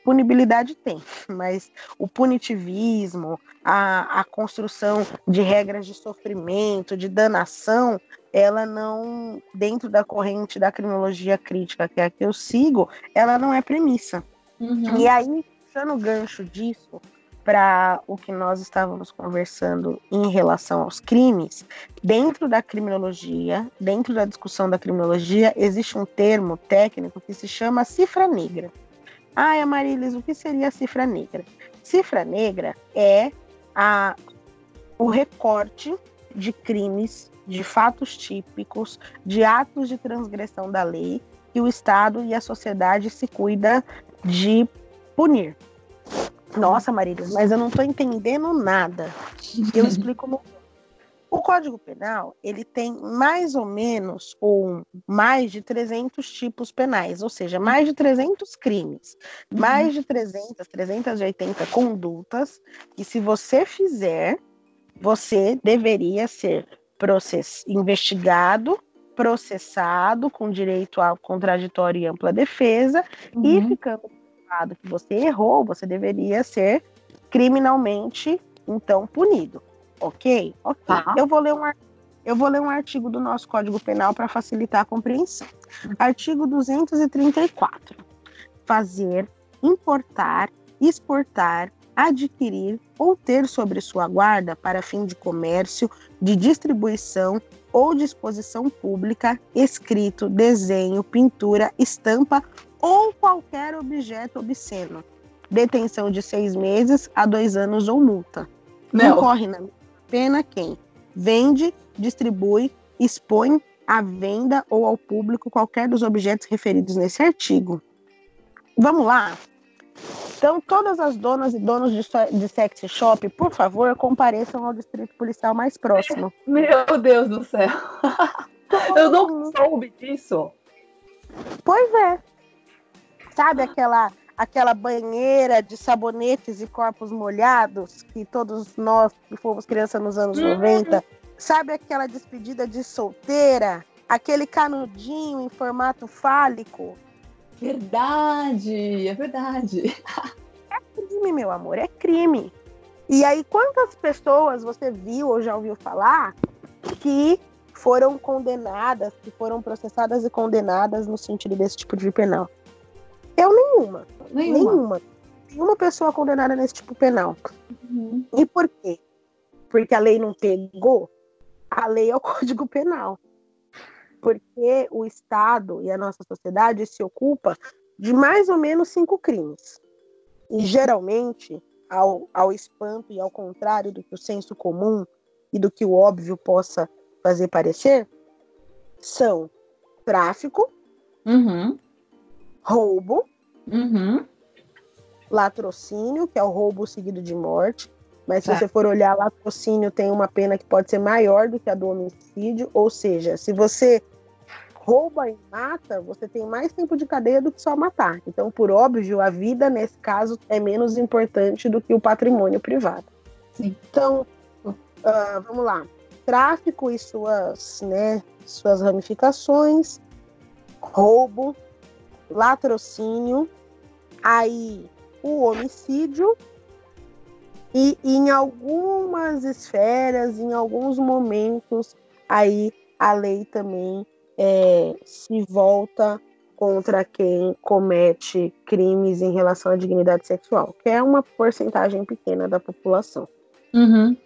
punibilidade tem, mas o punitivismo, a, a construção de regras de sofrimento, de danação, ela não, dentro da corrente da criminologia crítica, que é a que eu sigo, ela não é premissa. Uhum. E aí, puxando o gancho disso, para o que nós estávamos conversando em relação aos crimes, dentro da criminologia, dentro da discussão da criminologia, existe um termo técnico que se chama cifra negra. Ai, Amarilis, o que seria a cifra negra? Cifra negra é a, o recorte de crimes, de fatos típicos, de atos de transgressão da lei que o Estado e a sociedade se cuida de punir. Nossa, Marilis, mas eu não estou entendendo nada. Eu explico melhor. O Código Penal, ele tem mais ou menos ou mais de 300 tipos penais, ou seja, mais de 300 crimes, uhum. mais de 300, 380 condutas, e se você fizer, você deveria ser process... investigado, processado com direito ao contraditório e ampla defesa, uhum. e ficando provado que você errou, você deveria ser criminalmente então punido. Ok? Ok. Tá. Eu, vou ler um, eu vou ler um artigo do nosso Código Penal para facilitar a compreensão. Artigo 234. Fazer, importar, exportar, adquirir ou ter sobre sua guarda para fim de comércio, de distribuição ou disposição pública, escrito, desenho, pintura, estampa ou qualquer objeto obsceno. Detenção de seis meses a dois anos ou multa. Não, Não corre na pena quem vende, distribui, expõe à venda ou ao público qualquer dos objetos referidos nesse artigo. Vamos lá? Então, todas as donas e donos de, de sex shop, por favor, compareçam ao distrito policial mais próximo. Meu Deus do céu! Eu não soube disso. Pois é. Sabe aquela aquela banheira de sabonetes e corpos molhados que todos nós que fomos crianças nos anos uhum. 90, sabe aquela despedida de solteira, aquele canudinho em formato fálico? Verdade, é verdade. É crime, meu amor, é crime. E aí, quantas pessoas você viu ou já ouviu falar que foram condenadas, que foram processadas e condenadas no sentido desse tipo de penal? Eu nenhuma. Nenhuma. Nenhuma. Nenhuma pessoa condenada nesse tipo penal. Uhum. E por quê? Porque a lei não pegou? A lei é o Código Penal. Porque o Estado e a nossa sociedade se ocupa de mais ou menos cinco crimes. E geralmente, ao, ao espanto e ao contrário do que o senso comum e do que o óbvio possa fazer parecer, são tráfico, uhum roubo, uhum. latrocínio, que é o roubo seguido de morte. Mas se é. você for olhar, latrocínio tem uma pena que pode ser maior do que a do homicídio. Ou seja, se você rouba e mata, você tem mais tempo de cadeia do que só matar. Então, por óbvio, a vida, nesse caso, é menos importante do que o patrimônio privado. Sim. Então, uh, vamos lá. Tráfico e suas, né, suas ramificações, roubo, latrocínio, aí o homicídio E, em algumas esferas, em alguns momentos, aí a lei também é, se volta contra quem comete crimes em relação à dignidade sexual, que é uma porcentagem pequena da população, uhum.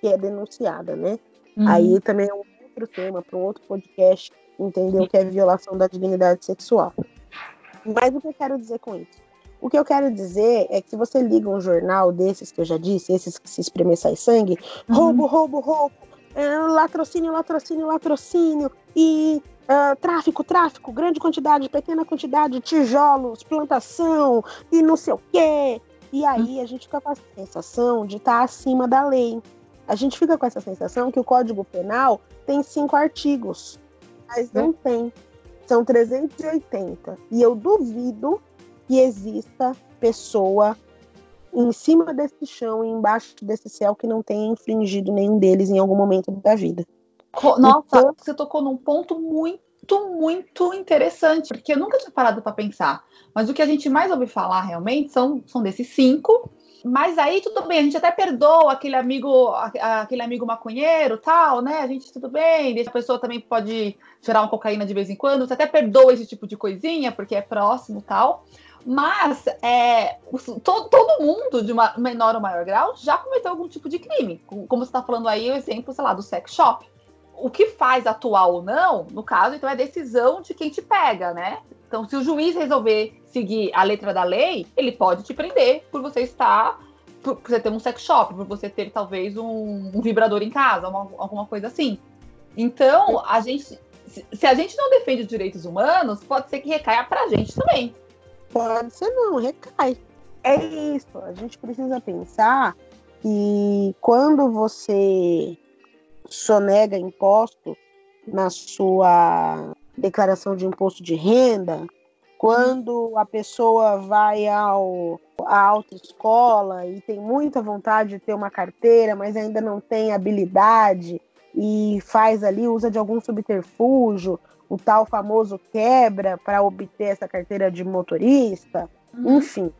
que é denunciada, né? Uhum. Aí também é um outro tema para um outro podcast entender o que é violação da dignidade sexual. Mas o que eu quero dizer com isso? O que eu quero dizer é que se você liga um jornal desses que eu já disse, esses que se espremer sai sangue, uhum. roubo, roubo, roubo, é, latrocínio, latrocínio, latrocínio, e uh, tráfico, tráfico, grande quantidade, pequena quantidade, tijolos, plantação, e não sei o quê. E aí a gente fica com a sensação de estar tá acima da lei. A gente fica com essa sensação que o Código Penal tem cinco artigos, mas não tem. São 380. E eu duvido que exista pessoa em cima desse chão e embaixo desse céu que não tenha infringido nenhum deles em algum momento da vida. Nossa, então, você tocou num ponto muito, muito interessante, porque eu nunca tinha parado para pensar. Mas o que a gente mais ouve falar realmente são, são desses cinco. Mas aí tudo bem, a gente até perdoa aquele amigo, aquele amigo maconheiro, tal, né? A gente tudo bem, a pessoa também pode gerar uma cocaína de vez em quando, você até perdoa esse tipo de coisinha, porque é próximo, tal. Mas é, todo, todo mundo, de uma menor ou maior grau, já cometeu algum tipo de crime. Como você está falando aí, o exemplo, sei lá, do sex shop. O que faz atuar ou não, no caso, então é decisão de quem te pega, né? Então, se o juiz resolver seguir a letra da lei, ele pode te prender por você estar. por você ter um sex shop, por você ter talvez um, um vibrador em casa, uma, alguma coisa assim. Então, a gente. Se a gente não defende os direitos humanos, pode ser que recaia pra gente também. Pode ser não, recai. É isso. A gente precisa pensar que quando você sonega imposto na sua declaração de imposto de renda, quando a pessoa vai ao, à autoescola e tem muita vontade de ter uma carteira, mas ainda não tem habilidade e faz ali, usa de algum subterfúgio, o tal famoso quebra para obter essa carteira de motorista, uhum. enfim.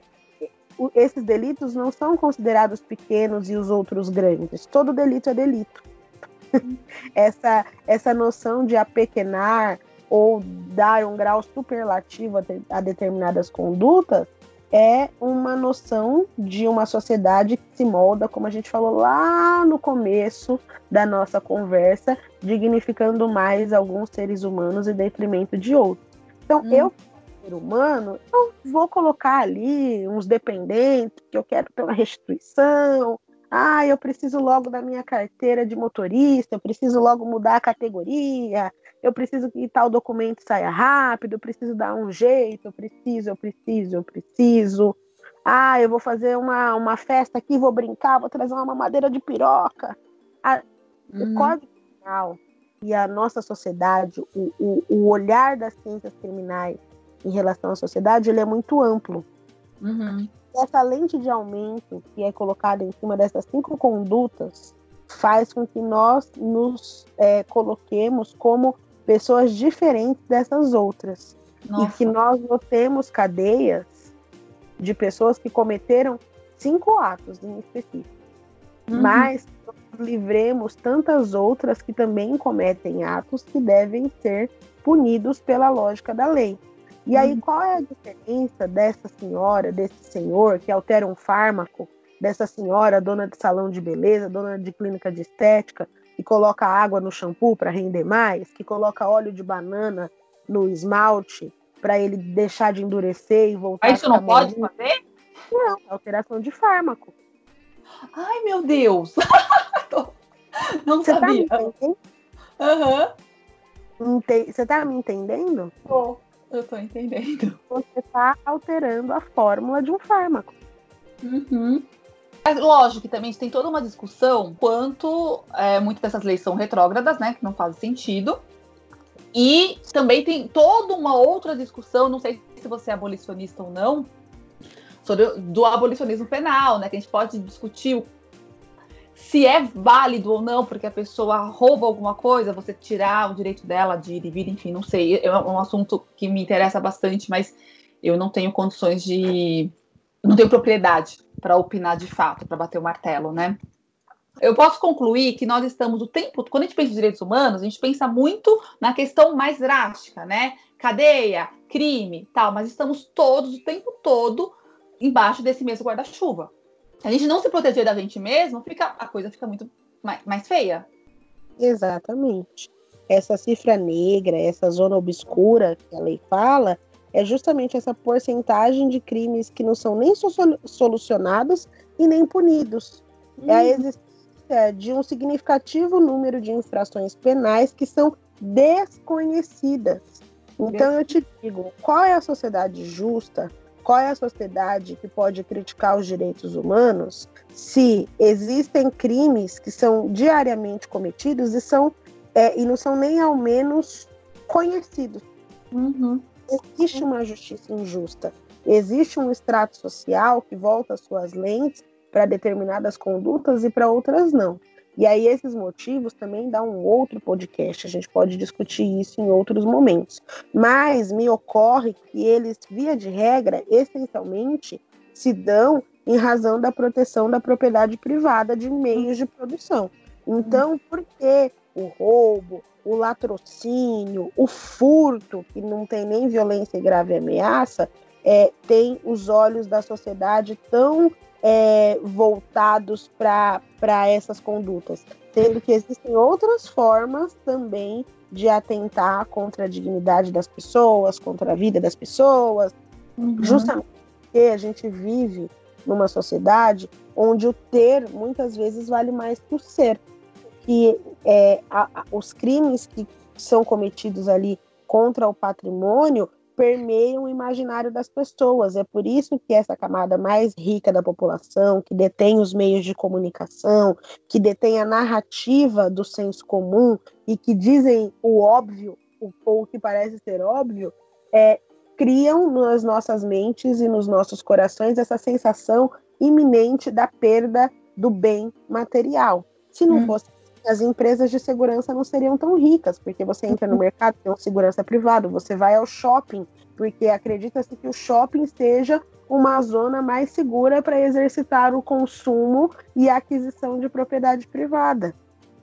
Esses delitos não são considerados pequenos e os outros grandes. Todo delito é delito. Uhum. essa, essa noção de apequenar ou dar um grau superlativo a, a determinadas condutas é uma noção de uma sociedade que se molda, como a gente falou lá no começo da nossa conversa, dignificando mais alguns seres humanos em detrimento de outros. Então, hum. eu, ser humano, eu vou colocar ali uns dependentes, que eu quero ter uma restituição, ah, eu preciso logo da minha carteira de motorista, eu preciso logo mudar a categoria, eu preciso que tal documento saia rápido, eu preciso dar um jeito, eu preciso, eu preciso, eu preciso. Ah, eu vou fazer uma, uma festa aqui, vou brincar, vou trazer uma mamadeira de piroca. A, uhum. O Código Penal e a nossa sociedade, o, o, o, olhar das ciências criminais em relação à sociedade, ele é muito amplo. Uhum. Essa lente de aumento que é colocada em cima dessas cinco condutas faz com que nós nos é, coloquemos como pessoas diferentes dessas outras. Nossa. E que nós notemos cadeias de pessoas que cometeram cinco atos em específico. Uhum. Mas livremos tantas outras que também cometem atos que devem ser punidos pela lógica da lei. E aí, uhum. qual é a diferença dessa senhora, desse senhor que altera um fármaco, dessa senhora, dona de salão de beleza, dona de clínica de estética, que coloca água no shampoo para render mais, que coloca óleo de banana no esmalte para ele deixar de endurecer e voltar. Mas isso não pode fazer? Não, é alteração de fármaco. Ai, meu Deus! não Você sabia. Tá? Uhum. Você tá me entendendo? Oh, eu tô entendendo. Você tá alterando a fórmula de um fármaco. Uhum. É lógico que também tem toda uma discussão quanto é, muitas dessas leis são retrógradas, né? Que não fazem sentido. E também tem toda uma outra discussão, não sei se você é abolicionista ou não, sobre do abolicionismo penal, né? Que a gente pode discutir se é válido ou não, porque a pessoa rouba alguma coisa, você tirar o direito dela de ir e vir, enfim, não sei. É um assunto que me interessa bastante, mas eu não tenho condições de. não tenho propriedade para opinar de fato, para bater o martelo, né? Eu posso concluir que nós estamos o tempo, quando a gente pensa em direitos humanos, a gente pensa muito na questão mais drástica, né? Cadeia, crime, tal, mas estamos todos o tempo todo embaixo desse mesmo guarda-chuva. Se a gente não se proteger da gente mesmo, fica, a coisa fica muito mais, mais feia. Exatamente. Essa cifra negra, essa zona obscura que a lei fala, é justamente essa porcentagem de crimes que não são nem solucionados e nem punidos. Hum. É a uhum. existência de um significativo número de infrações penais que são desconhecidas. Então eu te digo, qual é a sociedade justa? Qual é a sociedade que pode criticar os direitos humanos se existem crimes que são diariamente cometidos e são é, e não são nem ao menos conhecidos? Uhum. Existe uma justiça injusta. Existe um extrato social que volta suas lentes para determinadas condutas e para outras não. E aí esses motivos também dá um outro podcast, a gente pode discutir isso em outros momentos. Mas me ocorre que eles, via de regra, essencialmente se dão em razão da proteção da propriedade privada de meios de produção. Então, por que o roubo, o latrocínio, o furto, que não tem nem violência e grave ameaça, é, tem os olhos da sociedade tão é, voltados para essas condutas, sendo que existem outras formas também de atentar contra a dignidade das pessoas, contra a vida das pessoas, uhum. justamente porque a gente vive numa sociedade onde o ter muitas vezes vale mais que o ser que é, a, a, os crimes que são cometidos ali contra o patrimônio permeiam o imaginário das pessoas. É por isso que essa camada mais rica da população, que detém os meios de comunicação, que detém a narrativa do senso comum e que dizem o óbvio, ou o que parece ser óbvio, é, criam nas nossas mentes e nos nossos corações essa sensação iminente da perda do bem material. Se não hum. fosse as empresas de segurança não seriam tão ricas, porque você entra no mercado, tem um segurança privado, você vai ao shopping, porque acredita-se que o shopping seja uma zona mais segura para exercitar o consumo e a aquisição de propriedade privada.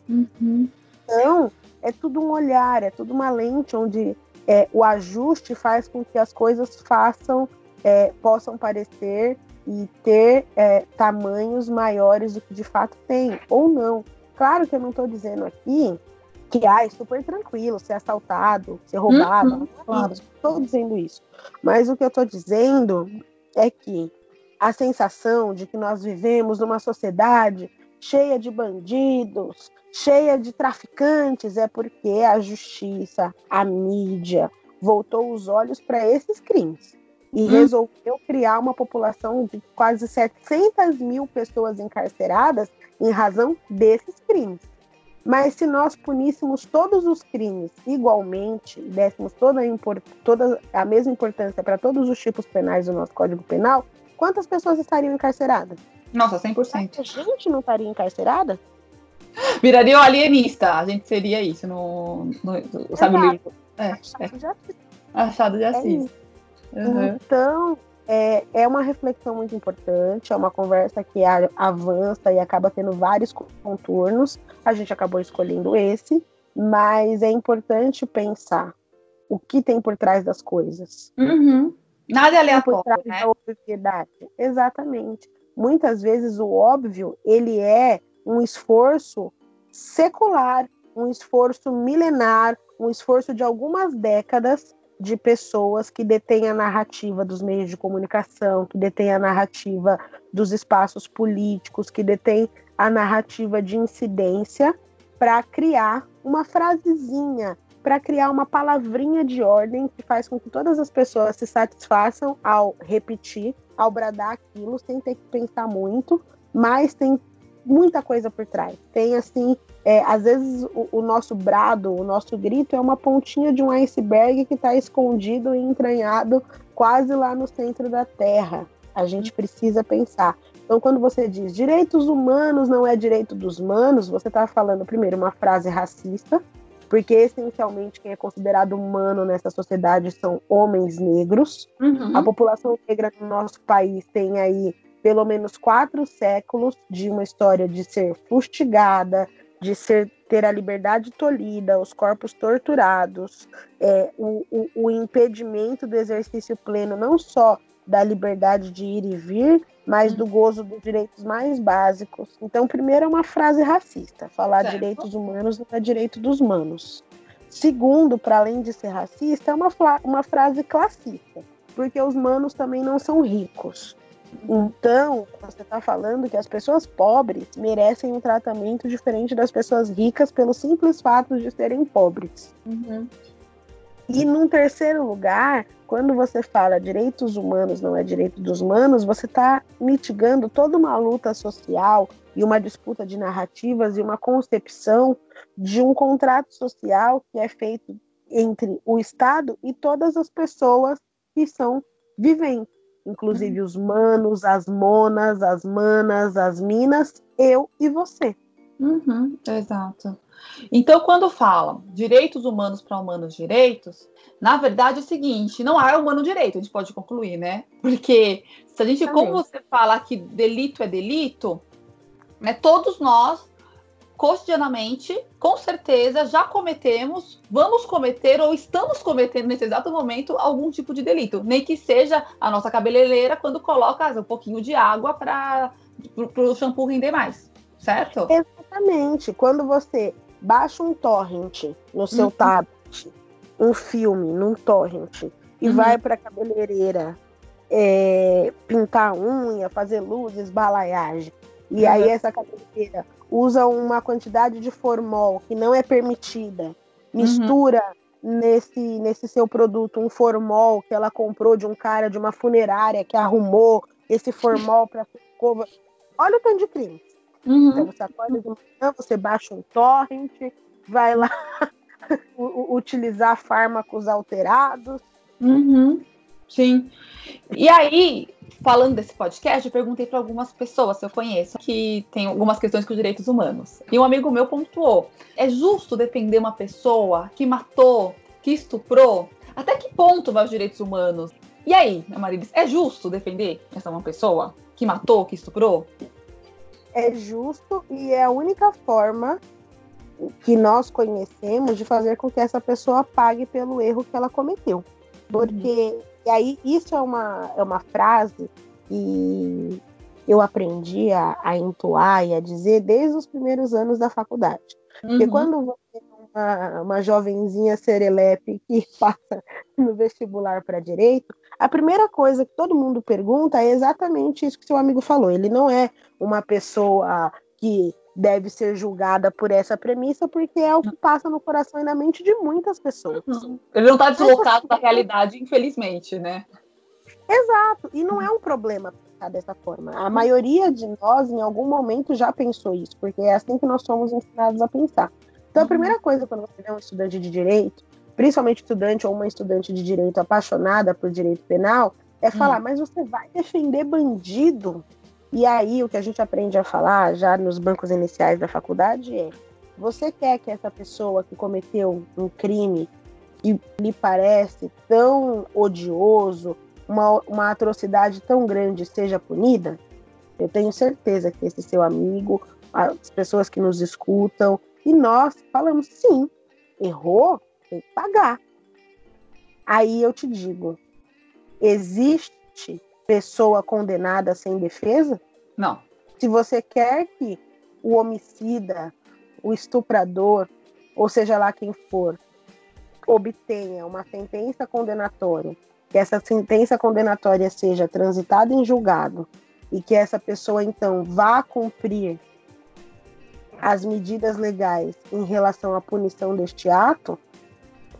Uhum. Então, é tudo um olhar, é tudo uma lente onde é, o ajuste faz com que as coisas façam, é, possam parecer e ter é, tamanhos maiores do que de fato tem, ou não. Claro que eu não estou dizendo aqui que ah, é super tranquilo ser assaltado, ser roubado. Uhum, claro. Estou dizendo isso. Mas o que eu estou dizendo é que a sensação de que nós vivemos numa sociedade cheia de bandidos, cheia de traficantes, é porque a justiça, a mídia, voltou os olhos para esses crimes e hum. resolveu criar uma população de quase 700 mil pessoas encarceradas em razão desses crimes. Mas se nós puníssemos todos os crimes igualmente, dessemos toda a, toda a mesma importância para todos os tipos penais do nosso Código Penal, quantas pessoas estariam encarceradas? Nossa, 100%. A gente não estaria encarcerada? Viraria o alienista, a gente seria isso no, no sabe o livro? É, Achado é. de Assis. Achado de Assis. É uhum. Então, é, é uma reflexão muito importante, é uma conversa que avança e acaba tendo vários contornos. A gente acabou escolhendo esse, mas é importante pensar o que tem por trás das coisas. Uhum. Nada é aleatório, por trás né? da obviedade. Exatamente. Muitas vezes o óbvio, ele é um esforço secular, um esforço milenar, um esforço de algumas décadas de pessoas que detêm a narrativa dos meios de comunicação, que detêm a narrativa dos espaços políticos, que detêm a narrativa de incidência, para criar uma frasezinha, para criar uma palavrinha de ordem que faz com que todas as pessoas se satisfaçam ao repetir, ao bradar aquilo, sem ter que pensar muito, mas tem muita coisa por trás. Tem assim, é, às vezes o, o, nosso brado, o nosso grito é uma pontinha de um iceberg que está escondido e entranhado quase lá no centro da Terra. A gente precisa pensar. Então, quando você diz direitos humanos não é direito dos humanos, você está falando primeiro uma frase racista, porque essencialmente quem é considerado humano nessa sociedade são homens negros. Uhum. A população negra no nosso país tem aí pelo menos quatro séculos de uma história de ser fustigada, de ser ter a liberdade tolhida, os corpos torturados, é, o, o, o impedimento do exercício pleno não só da liberdade de ir e vir, mas do gozo dos direitos mais básicos. Então, primeiro é uma frase racista. Falar certo. direitos humanos não é direito dos humanos. Segundo, para além de ser racista, é uma, uma frase classista, porque os manos também não são ricos. Então, você está falando que as pessoas pobres merecem um tratamento diferente das pessoas ricas pelo simples fato de serem pobres. Uhum. E num terceiro lugar, quando você fala direitos humanos não é direito dos humanos, você está mitigando toda uma luta social e uma disputa de narrativas e uma concepção de um contrato social que é feito entre o Estado e todas as pessoas que são viventes, inclusive os manos, as monas, as manas, as minas, eu e você. Uhum, exato. Então, quando fala direitos humanos para humanos direitos, na verdade é o seguinte, não há humano direito, a gente pode concluir, né? Porque se a gente, como você fala que delito é delito, né, todos nós cotidianamente, com certeza, já cometemos, vamos cometer ou estamos cometendo nesse exato momento algum tipo de delito, nem que seja a nossa cabeleireira quando coloca um pouquinho de água para o shampoo render mais, certo? Exatamente. Quando você baixa um torrent no seu uhum. tablet, um filme num torrent, e uhum. vai para a cabeleireira é, pintar unha, fazer luzes, balaiagem, e uhum. aí essa cabeleireira usa uma quantidade de formol que não é permitida, mistura nesse, nesse seu produto um formol que ela comprou de um cara de uma funerária que arrumou esse formol para escova. Olha o tanto de crime. Uhum. Então você acorda de manhã, você baixa um torrent, vai lá utilizar fármacos alterados. Uhum. Sim. E aí, falando desse podcast, eu perguntei para algumas pessoas se eu conheço que tem algumas questões com os direitos humanos. E um amigo meu pontuou: é justo defender uma pessoa que matou, que estuprou? Até que ponto vai os direitos humanos? E aí, Marilis, é justo defender essa uma pessoa que matou, que estuprou? é justo e é a única forma que nós conhecemos de fazer com que essa pessoa pague pelo erro que ela cometeu. Porque uhum. E aí isso é uma, é uma frase que eu aprendi a, a entoar e a dizer desde os primeiros anos da faculdade. Uhum. Porque quando você é uma, uma jovenzinha serelepe que passa no vestibular para direito, a primeira coisa que todo mundo pergunta é exatamente isso que seu amigo falou. Ele não é uma pessoa que deve ser julgada por essa premissa, porque é o que passa no coração e na mente de muitas pessoas. Uhum. Ele não está deslocado da realidade, infelizmente, né? Exato, e não é um problema pensar dessa forma. A maioria de nós, em algum momento, já pensou isso, porque é assim que nós somos ensinados a pensar. Então, a primeira coisa quando você vê um estudante de direito, principalmente estudante ou uma estudante de direito apaixonada por direito penal, é falar, hum. mas você vai defender bandido? E aí o que a gente aprende a falar já nos bancos iniciais da faculdade é: você quer que essa pessoa que cometeu um crime que lhe parece tão odioso, uma, uma atrocidade tão grande seja punida? Eu tenho certeza que esse seu amigo, as pessoas que nos escutam, e nós falamos sim, errou, tem que pagar. Aí eu te digo: existe pessoa condenada sem defesa? Não. Se você quer que o homicida, o estuprador, ou seja lá quem for, obtenha uma sentença condenatória, que essa sentença condenatória seja transitada em julgado e que essa pessoa então vá cumprir as medidas legais em relação à punição deste ato,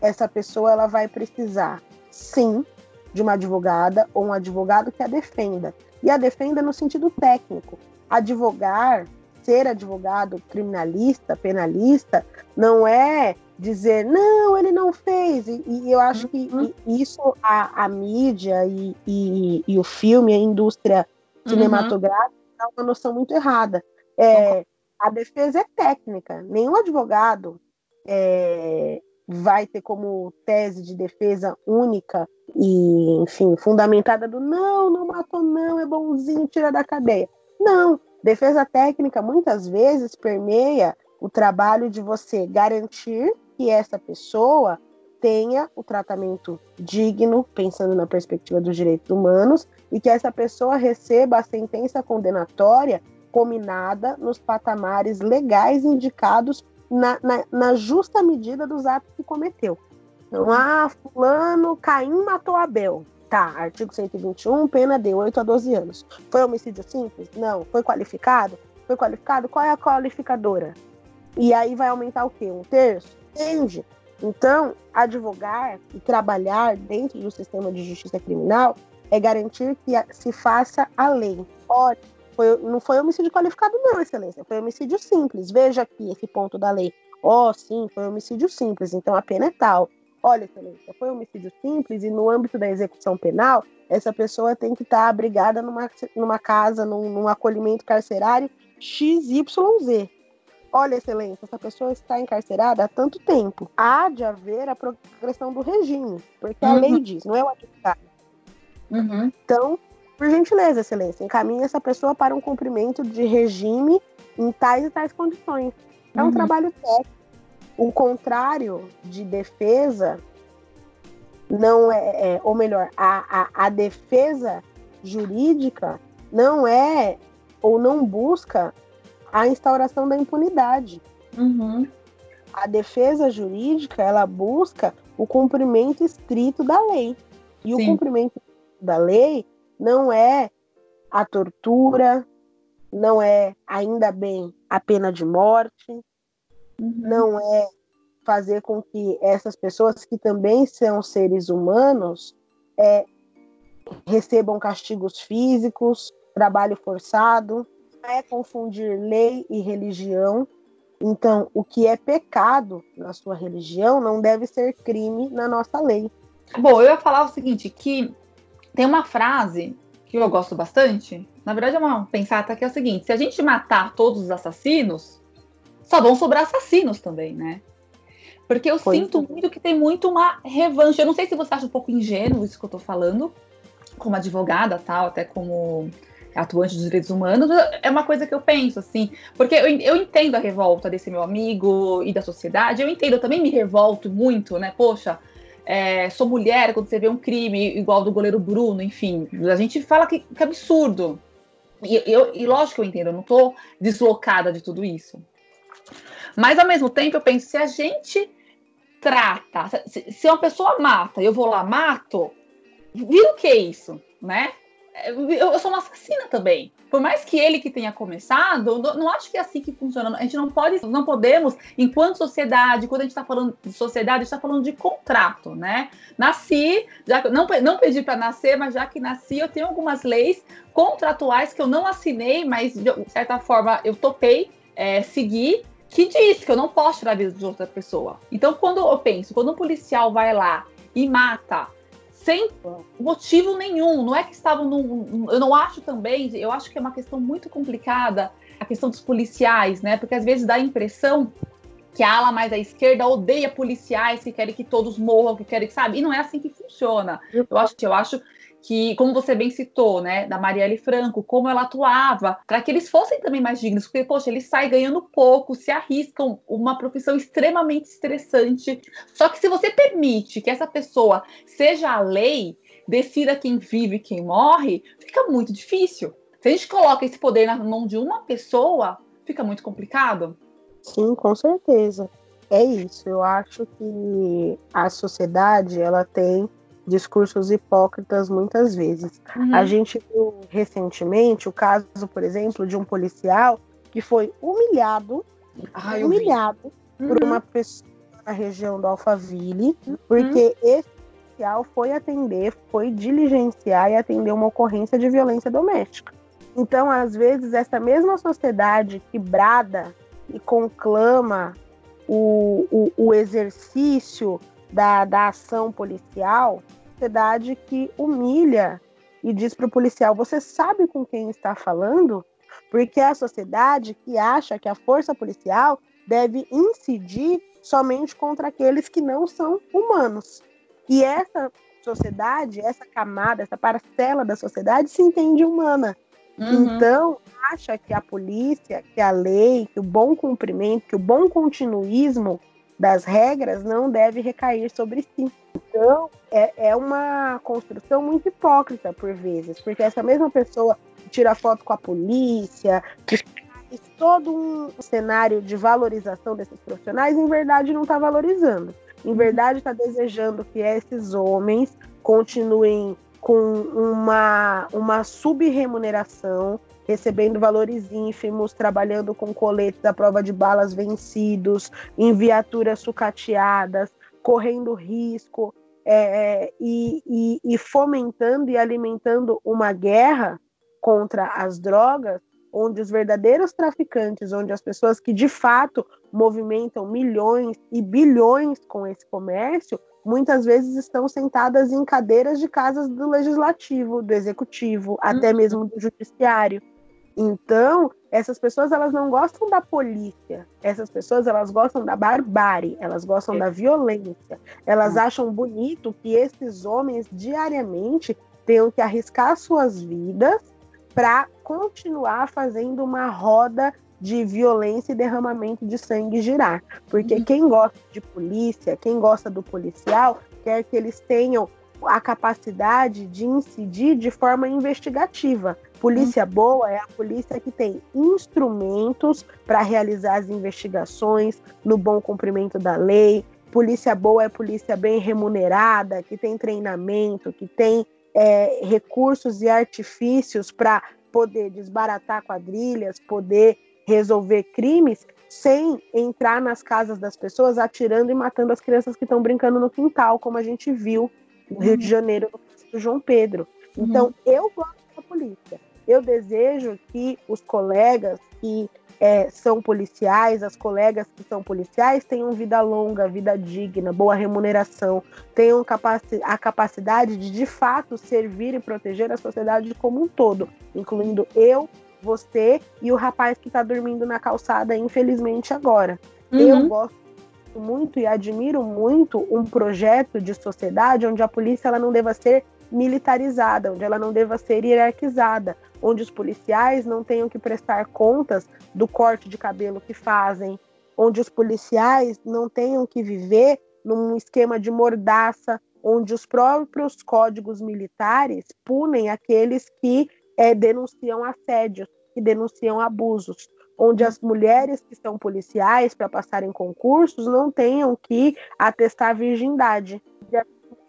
essa pessoa ela vai precisar, sim, de uma advogada ou um advogado que a defenda. E a defenda no sentido técnico. Advogar, ser advogado criminalista, penalista, não é dizer, não, ele não fez. E, e eu acho que uhum. isso a, a mídia e, e, e, o filme, a indústria uhum. cinematográfica, uhum. dá uma noção muito errada. É, a defesa é técnica. Nenhum advogado é, vai ter como tese de defesa única e, enfim, fundamentada do não, não matou, não, é bonzinho, tira da cadeia. Não, defesa técnica muitas vezes permeia o trabalho de você garantir que essa pessoa tenha o tratamento digno, pensando na perspectiva dos direitos humanos, e que essa pessoa receba a sentença condenatória combinada nos patamares legais indicados na, na, na justa medida dos atos que cometeu. Então, ah, fulano, Caim matou Abel. Tá, artigo 121, pena de 8 a 12 anos. Foi homicídio simples? Não. Foi qualificado? Foi qualificado? Qual é a qualificadora? E aí vai aumentar o quê? Um terço? Entende? Então, advogar e trabalhar dentro do sistema de justiça criminal é garantir que se faça a lei. Olha, foi, não foi homicídio qualificado, não, excelência. Foi homicídio simples. Veja aqui esse ponto da lei. Oh, sim, foi homicídio simples, então a pena é tal. Olha, excelência, foi homicídio simples e no âmbito da execução penal, essa pessoa tem que estar abrigada numa, numa casa, num, num acolhimento carcerário XYZ. Olha, excelência, essa pessoa está encarcerada há tanto tempo. Há de haver a progressão do regime, porque uhum. a lei diz, não é o advogado. Uhum. Então, por gentileza, excelência, encaminhe essa pessoa para um cumprimento de regime em tais e tais condições. É um uhum. trabalho técnico o contrário de defesa não é, é ou melhor, a, a, a defesa jurídica não é ou não busca a instauração da impunidade. Uhum. A defesa jurídica ela busca o cumprimento estrito da lei. E Sim. o cumprimento da lei não é a tortura, não é ainda bem a pena de morte, Uhum. Não é fazer com que essas pessoas que também são seres humanos é, recebam castigos físicos, trabalho forçado, não é confundir lei e religião. Então, o que é pecado na sua religião não deve ser crime na nossa lei. Bom, eu ia falar o seguinte, que tem uma frase que eu gosto bastante. Na verdade, é uma pensata que é o seguinte: se a gente matar todos os assassinos, só vão sobrar assassinos também, né? Porque eu pois sinto é. muito que tem muito uma revanche. Eu não sei se você acha um pouco ingênuo isso que eu tô falando, como advogada, tal, até como atuante dos direitos humanos, é uma coisa que eu penso, assim, porque eu, eu entendo a revolta desse meu amigo e da sociedade, eu entendo, eu também me revolto muito, né? Poxa, é, sou mulher, quando você vê um crime igual do goleiro Bruno, enfim, a gente fala que, que absurdo. E, eu, e lógico que eu entendo, eu não tô deslocada de tudo isso. Mas ao mesmo tempo eu penso, se a gente trata, se, uma pessoa mata eu vou lá, mato, vira o que é isso, né? Eu, eu, sou uma assassina também. Por mais que ele que tenha começado, não, não acho que é assim que funciona. A gente não pode, não podemos, enquanto sociedade, quando a gente está falando de sociedade, a gente está falando de contrato, né? Nasci, já não, não pedi para nascer, mas já que nasci, eu tenho algumas leis contratuais que eu não assinei, mas de certa forma eu topei é, seguir que diz que eu não posso tirar a vida de outra pessoa. Então, quando eu penso, quando um policial vai lá e mata sem motivo nenhum, não é que estavam num. Eu não acho também, eu acho que é uma questão muito complicada a questão dos policiais, né? Porque às vezes dá a impressão que a ala mais da esquerda odeia policiais que querem que todos morram, que querem que sabe, e não é assim que funciona. Eu acho, eu acho que, como você bem citou, né, da Marielle Franco, como ela atuava, para que eles fossem também mais dignos, porque, poxa, eles saem ganhando pouco, se arriscam, uma profissão extremamente estressante. Só que se você permite que essa pessoa seja a lei, decida quem vive e quem morre, fica muito difícil. Se a gente coloca esse poder na mão de uma pessoa, fica muito complicado. Sim, com certeza. É isso. Eu acho que a sociedade ela tem discursos hipócritas muitas vezes. Uhum. A gente viu recentemente o caso, por exemplo, de um policial que foi humilhado, ah, humilhado uhum. por uma pessoa na região do Alphaville, uhum. porque esse policial foi atender, foi diligenciar e atender uma ocorrência de violência doméstica. Então, às vezes, essa mesma sociedade que brada e conclama o, o, o exercício da, da ação policial, sociedade que humilha e diz para o policial: você sabe com quem está falando? Porque é a sociedade que acha que a força policial deve incidir somente contra aqueles que não são humanos. E essa sociedade, essa camada, essa parcela da sociedade se entende humana. Uhum. Então, acha que a polícia, que a lei, que o bom cumprimento, que o bom continuismo das regras não deve recair sobre si. Então, é, é uma construção muito hipócrita por vezes, porque essa mesma pessoa tira foto com a polícia, que faz todo um cenário de valorização desses profissionais, em verdade não está valorizando. Em verdade está desejando que esses homens continuem com uma, uma subremuneração, recebendo valores ínfimos, trabalhando com coletes à prova de balas vencidos, em viaturas sucateadas, correndo risco é, é, e, e, e fomentando e alimentando uma guerra contra as drogas, onde os verdadeiros traficantes, onde as pessoas que de fato movimentam milhões e bilhões com esse comércio, muitas vezes estão sentadas em cadeiras de casas do legislativo, do executivo, até uhum. mesmo do judiciário. Então, essas pessoas elas não gostam da polícia. Essas pessoas elas gostam da barbárie, elas gostam é. da violência. Elas uhum. acham bonito que esses homens diariamente tenham que arriscar suas vidas para continuar fazendo uma roda de violência e derramamento de sangue girar. Porque uhum. quem gosta de polícia, quem gosta do policial, quer que eles tenham a capacidade de incidir de forma investigativa. Polícia boa é a polícia que tem instrumentos para realizar as investigações no bom cumprimento da lei. Polícia boa é polícia bem remunerada, que tem treinamento, que tem é, recursos e artifícios para poder desbaratar quadrilhas, poder resolver crimes sem entrar nas casas das pessoas atirando e matando as crianças que estão brincando no quintal, como a gente viu no. Rio de uhum. Janeiro, no João Pedro. Então, uhum. eu gosto da polícia. Eu desejo que os colegas que é, são policiais, as colegas que são policiais tenham vida longa, vida digna, boa remuneração, tenham capaci a capacidade de de fato servir e proteger a sociedade como um todo, incluindo eu, você e o rapaz que está dormindo na calçada, infelizmente, agora. Uhum. Eu gosto muito e admiro muito um projeto de sociedade onde a polícia ela não deva ser militarizada, onde ela não deva ser hierarquizada, onde os policiais não tenham que prestar contas do corte de cabelo que fazem, onde os policiais não tenham que viver num esquema de mordaça, onde os próprios códigos militares punem aqueles que é, denunciam assédios, que denunciam abusos, onde as mulheres que são policiais para passarem concursos não tenham que atestar virgindade,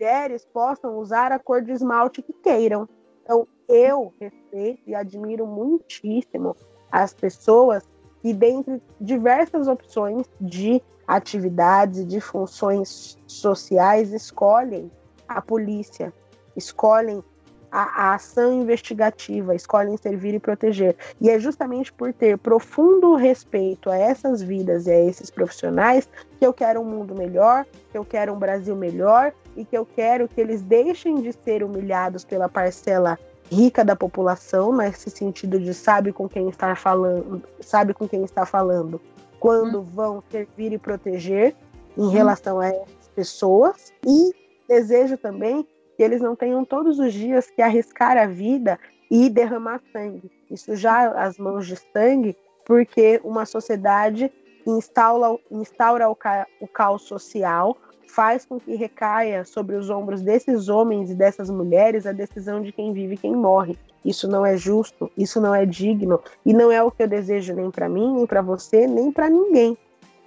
mulheres possam usar a cor de esmalte que queiram. Então, eu respeito e admiro muitíssimo as pessoas que, dentre diversas opções de atividades e de funções sociais, escolhem a polícia, escolhem a, a, ação investigativa, escolhem servir e proteger. E é justamente por ter profundo respeito a essas vidas e a esses profissionais que eu quero um mundo melhor, que eu quero um Brasil melhor e que eu quero que eles deixem de ser humilhados pela parcela rica da população, nesse sentido de sabe com quem está falando, sabe com quem está falando, quando hum. vão servir e proteger em hum. relação a essas pessoas e desejo também que eles não tenham todos os dias que arriscar a vida e derramar sangue. Isso já as mãos de sangue, porque uma sociedade instaura, instaura o, ca, o caos social, faz com que recaia sobre os ombros desses homens e dessas mulheres a decisão de quem vive e quem morre. Isso não é justo, isso não é digno e não é o que eu desejo nem para mim, nem para você, nem para ninguém.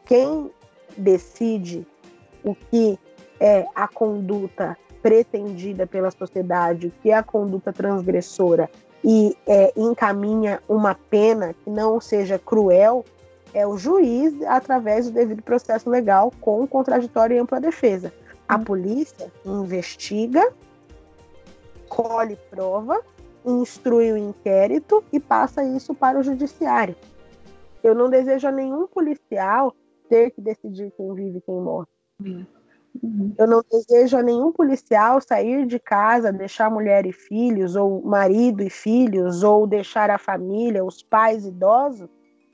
Quem decide o que é a conduta pretendida pela sociedade, que é a conduta transgressora, e é, encaminha uma pena que não seja cruel, é o juiz através do devido processo legal com contraditório e ampla defesa. A polícia investiga, colhe prova, instrui o inquérito e passa isso para o judiciário. Eu não desejo a nenhum policial ter que decidir quem vive e quem morre. Uhum. Uhum. Eu não desejo a nenhum policial sair de casa, deixar mulher e filhos, ou marido e filhos, ou deixar a família, os pais idosos,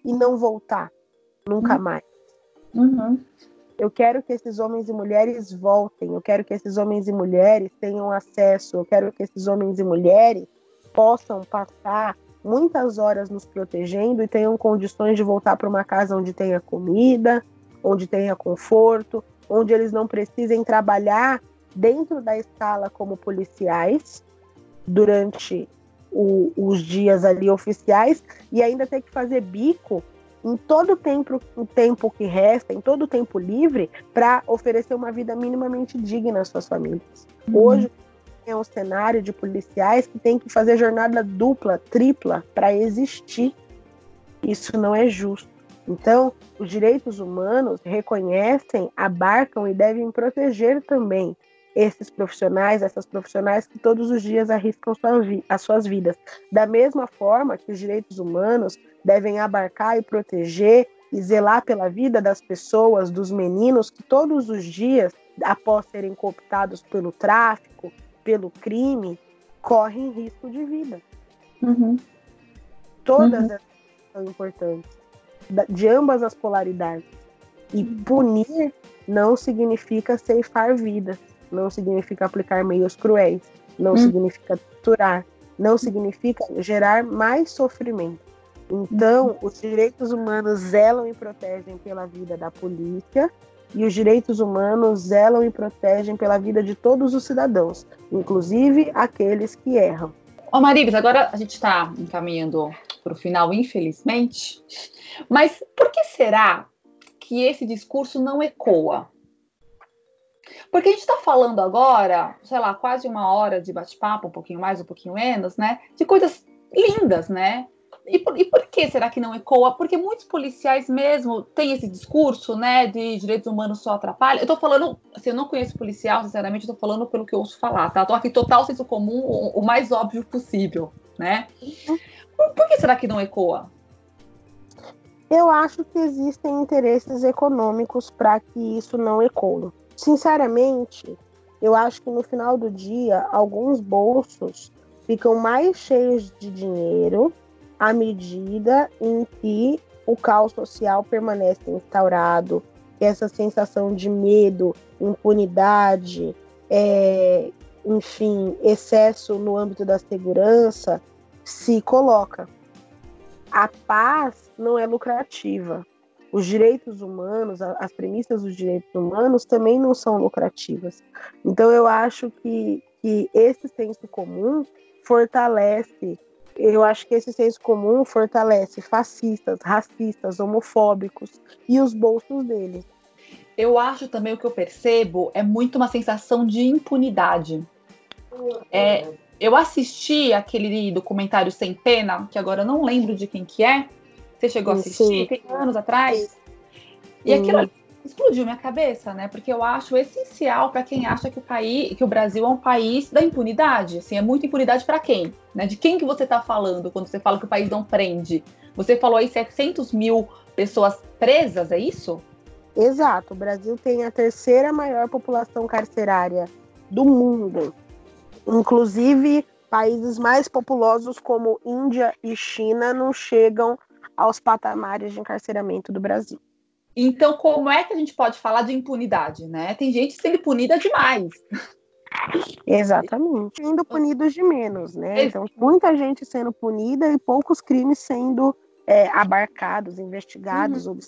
e não voltar nunca uhum. mais. Uhum. Eu quero que esses homens e mulheres voltem, eu quero que esses homens e mulheres tenham acesso, eu quero que esses homens e mulheres possam passar muitas horas nos protegendo e tenham condições de voltar para uma casa onde tenha comida, onde tenha conforto, onde eles não precisem trabalhar dentro da escala como policiais durante o, os dias ali oficiais e ainda ter que fazer bico em todo o tempo, o tempo que resta, em todo o tempo livre, para oferecer uma vida minimamente digna às suas famílias. Uhum. Hoje é um cenário de policiais que tem que fazer jornada dupla, tripla para existir. Isso não é justo. Então, os direitos humanos reconhecem, abarcam e devem proteger também esses profissionais, essas profissionais que todos os dias arriscam sua as suas vidas. Da mesma forma que os direitos humanos devem abarcar e proteger e zelar pela vida das pessoas, dos meninos que todos os dias, após serem cooptados pelo tráfico, pelo crime, correm risco de vida. Uhum. Todas uhum. são importantes, de ambas as polaridades. E punir não significa ceifar vidas não significa aplicar meios cruéis, não hum. significa torturar, não significa gerar mais sofrimento. Então, uhum. os direitos humanos zelam e protegem pela vida da polícia e os direitos humanos zelam e protegem pela vida de todos os cidadãos, inclusive aqueles que erram. Ô Maribes, agora a gente está encaminhando para o final, infelizmente, mas por que será que esse discurso não ecoa? Porque a gente está falando agora, sei lá, quase uma hora de bate-papo, um pouquinho mais, um pouquinho menos, né? De coisas lindas, né? E por, e por, que será que não ecoa? Porque muitos policiais mesmo têm esse discurso, né, de direitos humanos só atrapalham. Eu tô falando, assim, eu não conheço policial, sinceramente, eu tô falando pelo que eu ouço falar, tá? Eu tô aqui total senso comum, o, o mais óbvio possível, né? Por, por que será que não ecoa? Eu acho que existem interesses econômicos para que isso não ecoe. Sinceramente, eu acho que no final do dia, alguns bolsos ficam mais cheios de dinheiro à medida em que o caos social permanece instaurado, que essa sensação de medo, impunidade, é, enfim, excesso no âmbito da segurança se coloca. A paz não é lucrativa os direitos humanos, as premissas dos direitos humanos também não são lucrativas. Então eu acho que, que esse senso comum fortalece, eu acho que esse senso comum fortalece fascistas, racistas, homofóbicos e os bolsos deles. Eu acho também o que eu percebo é muito uma sensação de impunidade. É, eu assisti aquele documentário Sem Pena, que agora eu não lembro de quem que é, você chegou a assistir tem anos atrás? E aquilo explodiu minha cabeça, né? Porque eu acho essencial para quem acha que o país, que o Brasil é um país da impunidade. Assim, é muita impunidade para quem? Né? De quem que você está falando quando você fala que o país não prende? Você falou aí 700 mil pessoas presas, é isso? Exato. O Brasil tem a terceira maior população carcerária do mundo. Inclusive, países mais populosos como Índia e China não chegam aos patamares de encarceramento do Brasil. Então, como é que a gente pode falar de impunidade, né? Tem gente sendo punida demais. Exatamente. Sendo punidos de menos, né? Então, muita gente sendo punida e poucos crimes sendo é, abarcados, investigados, uhum.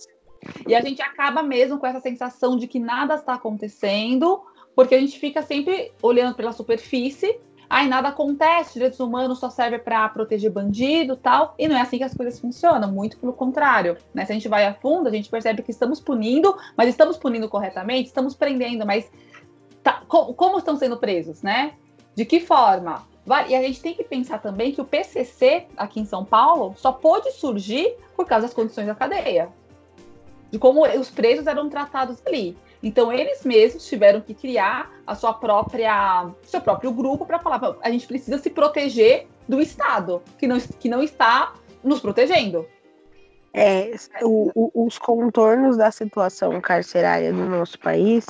E a gente acaba mesmo com essa sensação de que nada está acontecendo, porque a gente fica sempre olhando pela superfície ai, nada acontece, direitos humanos só serve para proteger bandido tal, e não é assim que as coisas funcionam, muito pelo contrário, né? Se a gente vai a fundo, a gente percebe que estamos punindo, mas estamos punindo corretamente, estamos prendendo, mas tá, como, como estão sendo presos, né? De que forma? E a gente tem que pensar também que o PCC aqui em São Paulo só pôde surgir por causa das condições da cadeia, de como os presos eram tratados ali. Então eles mesmos tiveram que criar a sua própria, seu próprio grupo para falar, a gente precisa se proteger do Estado, que não, que não está nos protegendo. É, o, o, os contornos da situação carcerária do nosso país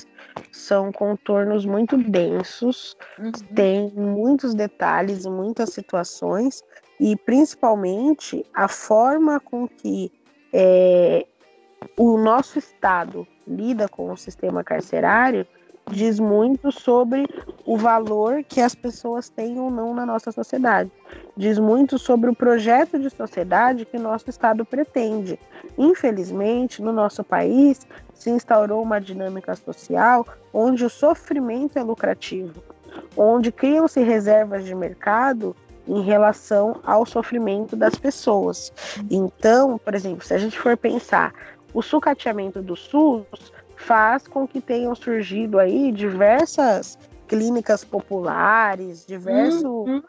são contornos muito densos, uhum. tem muitos detalhes muitas situações, e principalmente a forma com que é, o nosso Estado lida com o sistema carcerário diz muito sobre o valor que as pessoas têm ou não na nossa sociedade. Diz muito sobre o projeto de sociedade que nosso Estado pretende. Infelizmente, no nosso país, se instaurou uma dinâmica social onde o sofrimento é lucrativo, onde criam-se reservas de mercado em relação ao sofrimento das pessoas. Então, por exemplo, se a gente for pensar o sucateamento do SUS faz com que tenham surgido aí diversas clínicas populares, diversos uhum.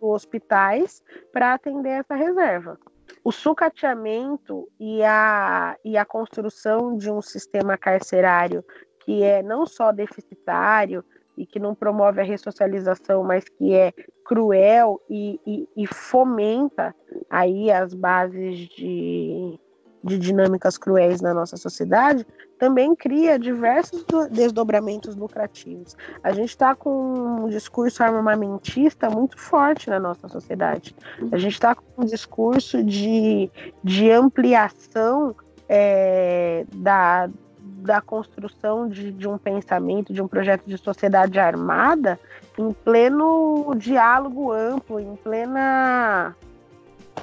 hospitais para atender essa reserva. O sucateamento e a, e a construção de um sistema carcerário que é não só deficitário e que não promove a ressocialização, mas que é cruel e, e, e fomenta aí as bases de, de dinâmicas cruéis na nossa sociedade, também cria diversos desdobramentos lucrativos. A gente está com um discurso armamentista muito forte na nossa sociedade. A gente está com um discurso de, de ampliação é, da, da construção de, de um pensamento, de um projeto de sociedade armada, em pleno diálogo amplo, em plena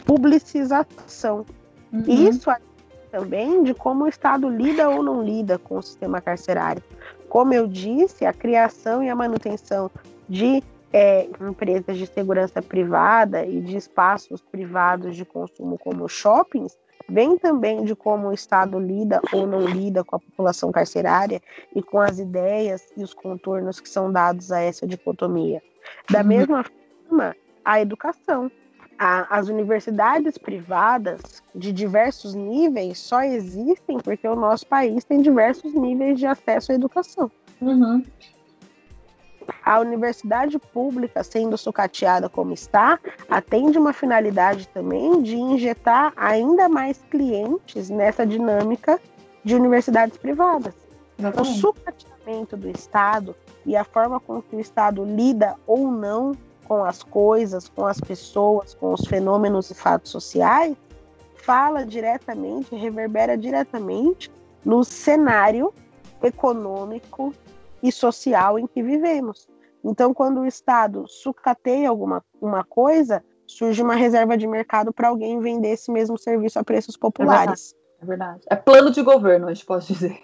publicização. Uhum. Isso também de como o Estado lida ou não lida com o sistema carcerário. Como eu disse, a criação e a manutenção de é, empresas de segurança privada e de espaços privados de consumo como shoppings vem também de como o Estado lida ou não lida com a população carcerária e com as ideias e os contornos que são dados a essa dicotomia. Da uhum. mesma forma, a educação a, as universidades privadas de diversos níveis só existem porque o nosso país tem diversos níveis de acesso à educação. Uhum. A universidade pública, sendo sucateada como está, atende uma finalidade também de injetar ainda mais clientes nessa dinâmica de universidades privadas. Exatamente. O sucateamento do Estado e a forma com que o Estado lida ou não com as coisas, com as pessoas, com os fenômenos e fatos sociais, fala diretamente, reverbera diretamente no cenário econômico e social em que vivemos. Então, quando o Estado sucateia alguma uma coisa, surge uma reserva de mercado para alguém vender esse mesmo serviço a preços populares. É verdade. é verdade. É plano de governo, a gente pode dizer.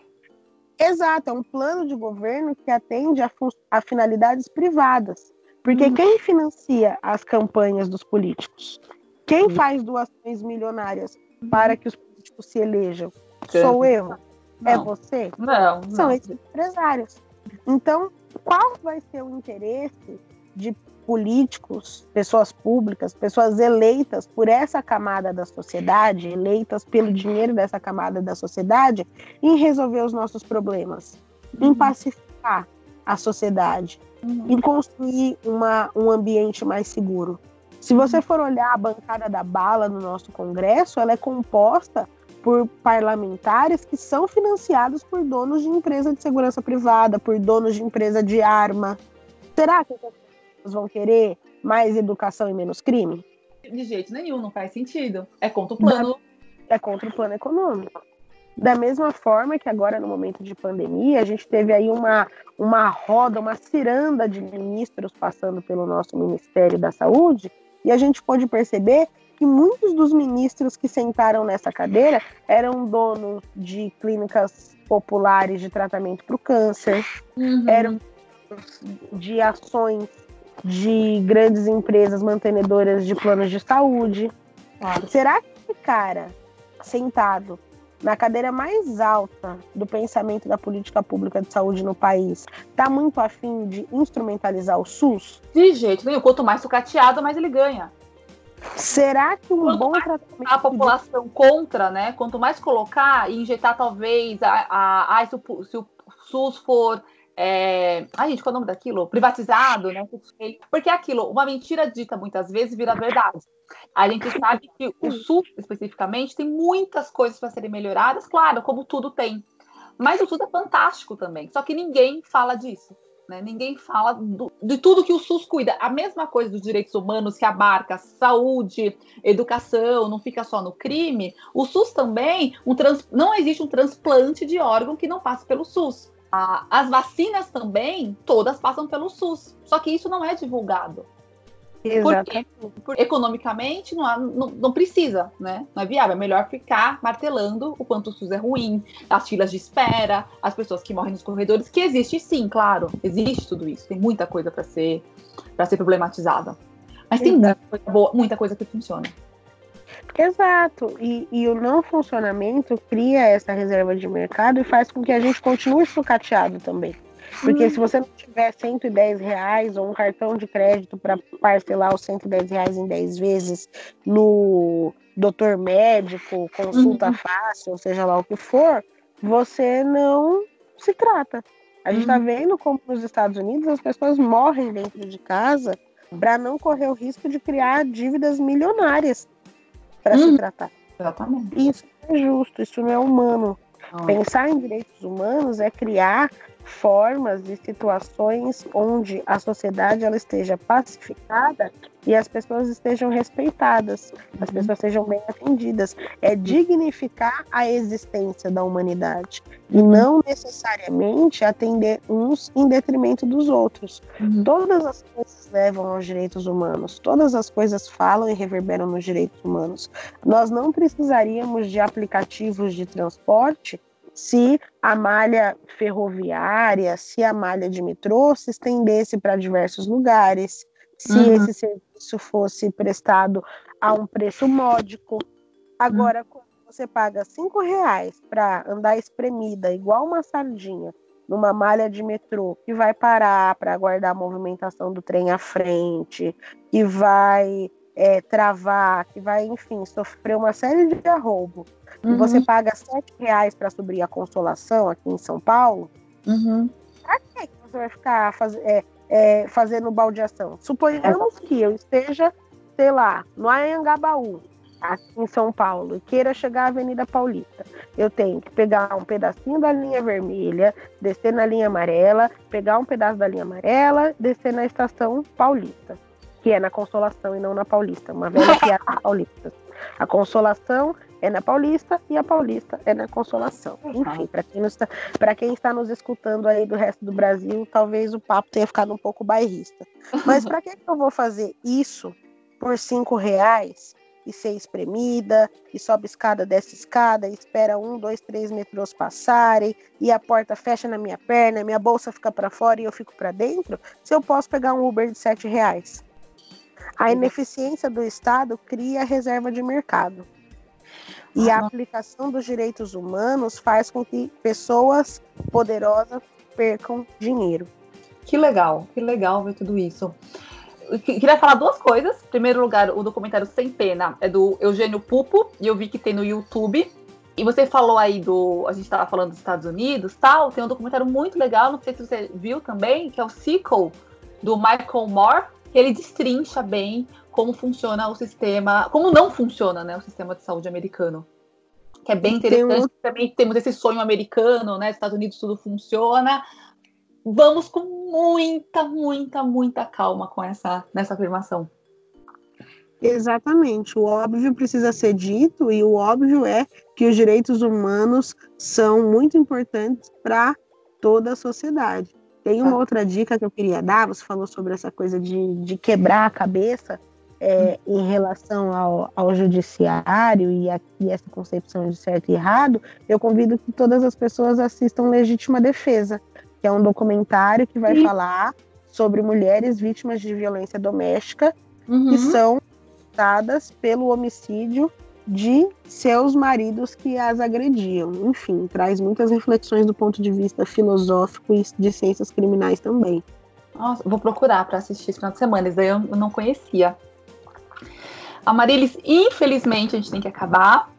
Exato, é um plano de governo que atende a, a finalidades privadas. Porque hum. quem financia as campanhas dos políticos? Quem hum. faz doações milionárias para que os políticos se elejam? Sou eu? É não. É você? Não. São esses empresários. Então, qual vai ser o interesse de políticos, pessoas públicas, pessoas eleitas por essa camada da sociedade, eleitas pelo dinheiro dessa camada da sociedade, em resolver os nossos problemas, em uhum. pacificar a sociedade, uhum. e construir uma, um ambiente mais seguro. Se você for olhar a bancada da bala no nosso Congresso, ela é composta por parlamentares que são financiados por donos de empresa de segurança privada, por donos de empresa de arma. Será que as pessoas vão querer mais educação e menos crime? De jeito nenhum, não faz sentido. É contra o plano. É contra o plano econômico. Da mesma forma que agora, no momento de pandemia, a gente teve aí uma, uma roda, uma ciranda de ministros passando pelo nosso Ministério da Saúde, e a gente pôde perceber que muitos dos ministros que sentaram nessa cadeira eram donos de clínicas populares de tratamento para o câncer, uhum. eram de ações de grandes empresas mantenedoras de planos de saúde. Claro. Será que esse cara sentado na cadeira mais alta do pensamento da política pública de saúde no país, está muito afim de instrumentalizar o SUS? De jeito nenhum. Quanto mais sucateado, mais ele ganha. Será que um Quanto bom tratamento. A população de... contra, né? Quanto mais colocar e injetar, talvez, a, a, a se, o, se o SUS for é... Ai, gente, qual é o nome daquilo? Privatizado, né? Porque é aquilo, uma mentira dita muitas vezes vira verdade. A gente sabe que o SUS, especificamente, tem muitas coisas para serem melhoradas, claro, como tudo tem. Mas o SUS é fantástico também, só que ninguém fala disso. Né? Ninguém fala do, de tudo que o SUS cuida. A mesma coisa dos direitos humanos que abarca saúde, educação, não fica só no crime. O SUS também, um trans, não existe um transplante de órgão que não passe pelo SUS. As vacinas também, todas passam pelo SUS. Só que isso não é divulgado. Porque, porque economicamente não, há, não, não, precisa, né? Não é viável. É melhor ficar martelando o quanto o SUS é ruim, as filas de espera, as pessoas que morrem nos corredores, que existe sim, claro. Existe tudo isso. Tem muita coisa para ser, ser problematizada. Mas tem muita coisa, boa, muita coisa que funciona. Exato. E, e, o não funcionamento cria essa reserva de mercado e faz com que a gente continue sucateado também. Porque hum. se você não tiver 110 reais ou um cartão de crédito para parcelar os 110 reais em 10 vezes no doutor médico, consulta uhum. fácil, ou seja lá o que for, você não se trata. A gente está uhum. vendo como nos Estados Unidos as pessoas morrem dentro de casa para não correr o risco de criar dívidas milionárias para uhum. se tratar. Exatamente. Isso não é justo, isso não é humano. Pensar em direitos humanos é criar formas e situações onde a sociedade ela esteja pacificada e as pessoas estejam respeitadas, as uhum. pessoas sejam bem atendidas. É dignificar a existência da humanidade e uhum. não necessariamente atender uns em detrimento dos outros. Uhum. Todas as coisas levam aos direitos humanos, todas as coisas falam e reverberam nos direitos humanos. Nós não precisaríamos de aplicativos de transporte se a malha ferroviária, se a malha de metrô se estendesse para diversos lugares, se uhum. esse serviço fosse prestado a um preço módico. Agora, uhum. quando você paga cinco reais para andar espremida, igual uma sardinha, numa malha de metrô, que vai parar para aguardar a movimentação do trem à frente, que vai é, travar, que vai, enfim, sofrer uma série de arrobo, uhum. e você paga sete reais para subir a consolação aqui em São Paulo, uhum. pra que você vai ficar faz, é, é, fazendo baldeação? Suponhamos que eu esteja, sei lá, no Anhangabaú, aqui em São Paulo, e queira chegar à Avenida Paulista. Eu tenho que pegar um pedacinho da linha vermelha, descer na linha amarela, pegar um pedaço da linha amarela, descer na estação Paulista, que é na Consolação e não na Paulista, uma velha piada paulista. A Consolação é na Paulista e a Paulista é na Consolação. Enfim, para quem, está, quem está nos escutando aí do resto do Brasil, talvez o papo tenha ficado um pouco bairrista. Mas para que, eu vou fazer isso por cinco reais e ser espremida, e sobe escada, desce escada, e espera um, dois, três metrôs passarem, e a porta fecha na minha perna, minha bolsa fica para fora e eu fico para dentro, se eu posso pegar um Uber de sete reais? A ineficiência do Estado cria reserva de mercado. E a aplicação dos direitos humanos faz com que pessoas poderosas percam dinheiro. Que legal, que legal ver tudo isso. Eu queria falar duas coisas. Em primeiro lugar, o documentário Sem Pena é do Eugênio Pupo, e eu vi que tem no YouTube. E você falou aí do. A gente estava falando dos Estados Unidos tal. Tem um documentário muito legal, não sei se você viu também, que é o Sequel, do Michael Moore, ele destrincha bem como funciona o sistema, como não funciona, né, o sistema de saúde americano. Que é bem interessante. Um... Também temos esse sonho americano, né? Estados Unidos tudo funciona. Vamos com muita, muita, muita calma com essa nessa afirmação. Exatamente. O óbvio precisa ser dito e o óbvio é que os direitos humanos são muito importantes para toda a sociedade. Tem uma ah. outra dica que eu queria dar. Você falou sobre essa coisa de, de quebrar a cabeça é, em relação ao, ao judiciário e, a, e, essa concepção de certo e errado, eu convido que todas as pessoas assistam Legítima Defesa, que é um documentário que vai Sim. falar sobre mulheres vítimas de violência doméstica uhum. que são dadas pelo homicídio de seus maridos que as agrediam. Enfim, traz muitas reflexões do ponto de vista filosófico e de ciências criminais também. Nossa, vou procurar para assistir esse final de semana, isso daí eu não conhecia. Amarilis, infelizmente a gente tem que acabar.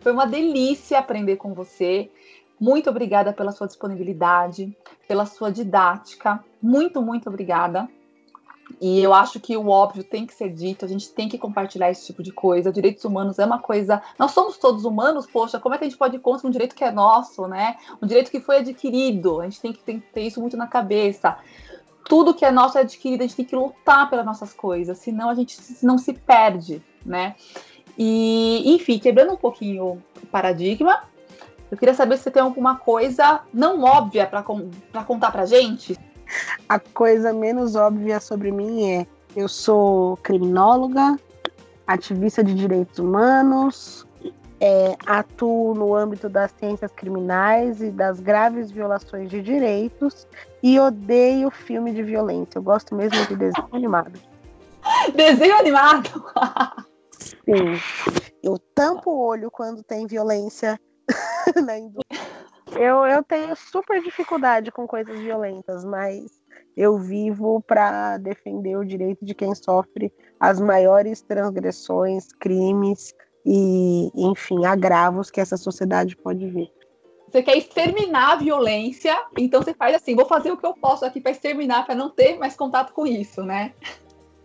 Foi uma delícia aprender com você. Muito obrigada pela sua disponibilidade, pela sua didática. Muito, muito obrigada. E eu acho que o óbvio tem que ser dito, a gente tem que compartilhar esse tipo de coisa. Direitos humanos é uma coisa. Nós somos todos humanos, poxa, como é que a gente pode ir contra um direito que é nosso, né? Um direito que foi adquirido. A gente tem que ter isso muito na cabeça. tudo que é nosso é adquirido, a gente tem que lutar pelas nossas coisas, senão a gente não se perde, né? E, enfim, quebrando um pouquinho o paradigma, eu queria saber se você tem alguma coisa não óbvia para contar pra gente. A coisa menos óbvia sobre mim é: eu sou criminóloga, ativista de direitos humanos, é, atuo no âmbito das ciências criminais e das graves violações de direitos e odeio filme de violência. Eu gosto mesmo de desenho animado. Desenho animado? Sim. Eu tampo o olho quando tem violência na indústria. Eu, eu tenho super dificuldade com coisas violentas, mas eu vivo para defender o direito de quem sofre as maiores transgressões, crimes e, enfim, agravos que essa sociedade pode ver. Você quer exterminar a violência, então você faz assim: vou fazer o que eu posso aqui para exterminar, para não ter mais contato com isso, né?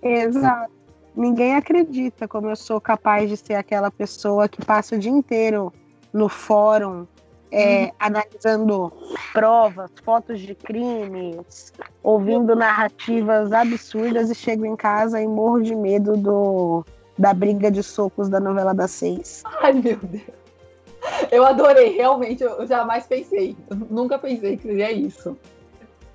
Exato. Ninguém acredita como eu sou capaz de ser aquela pessoa que passa o dia inteiro no fórum é, uhum. analisando provas, fotos de crimes, ouvindo narrativas absurdas e chego em casa e morro de medo do, da briga de socos da novela das seis. Ai, meu Deus. Eu adorei, realmente, eu jamais pensei. Eu nunca pensei que seria isso.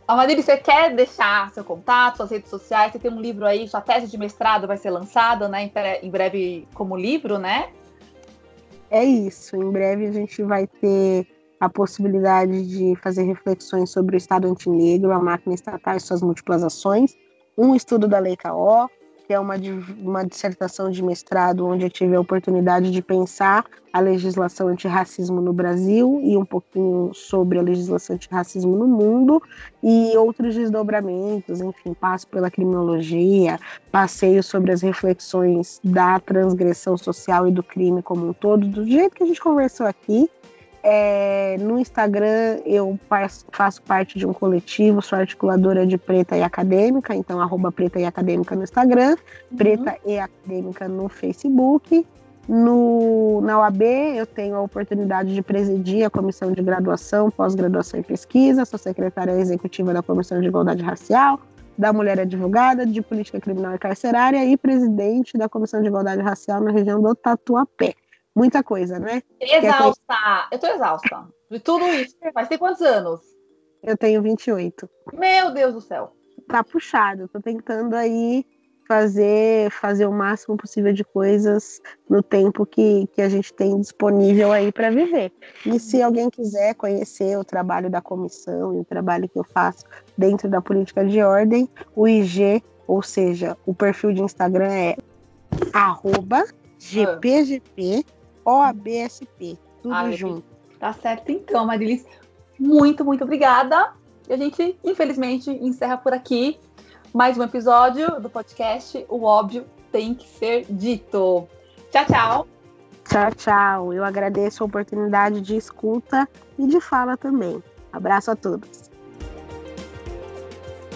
Amadiri, você quer deixar seu contato, suas redes sociais? Você tem um livro aí, sua tese de mestrado vai ser lançada, né? Em breve como livro, né? É isso. Em breve a gente vai ter a possibilidade de fazer reflexões sobre o Estado antinegro, a máquina estatal e suas múltiplas ações, um estudo da Lei KO, que é uma, uma dissertação de mestrado onde eu tive a oportunidade de pensar a legislação antirracismo no Brasil e um pouquinho sobre a legislação antirracismo no mundo e outros desdobramentos, enfim, passo pela criminologia, passeio sobre as reflexões da transgressão social e do crime como um todo, do jeito que a gente conversou aqui, é, no Instagram eu faço parte de um coletivo, sou articuladora de Preta e Acadêmica, então arroba Preta e Acadêmica no Instagram, uhum. Preta e Acadêmica no Facebook. No, na UAB eu tenho a oportunidade de presidir a Comissão de Graduação, Pós-Graduação e Pesquisa, sou secretária executiva da Comissão de Igualdade Racial, da Mulher Advogada, de Política Criminal e Carcerária e presidente da Comissão de Igualdade Racial na região do Tatuapé muita coisa, né? Exausta. Eu tô exausta de tudo isso. Mas tem quantos anos? Eu tenho 28. Meu Deus do céu. Tá puxado. Tô tentando aí fazer fazer o máximo possível de coisas no tempo que, que a gente tem disponível aí para viver. E se alguém quiser conhecer o trabalho da comissão e o trabalho que eu faço dentro da política de ordem, o IG, ou seja, o perfil de Instagram é arroba gpgp OABSP, tudo ah, junto. Tá certo então, Marilis. Muito, muito obrigada. E a gente, infelizmente, encerra por aqui mais um episódio do podcast O Óbvio Tem Que Ser Dito. Tchau, tchau. Tchau, tchau. Eu agradeço a oportunidade de escuta e de fala também. Abraço a todos.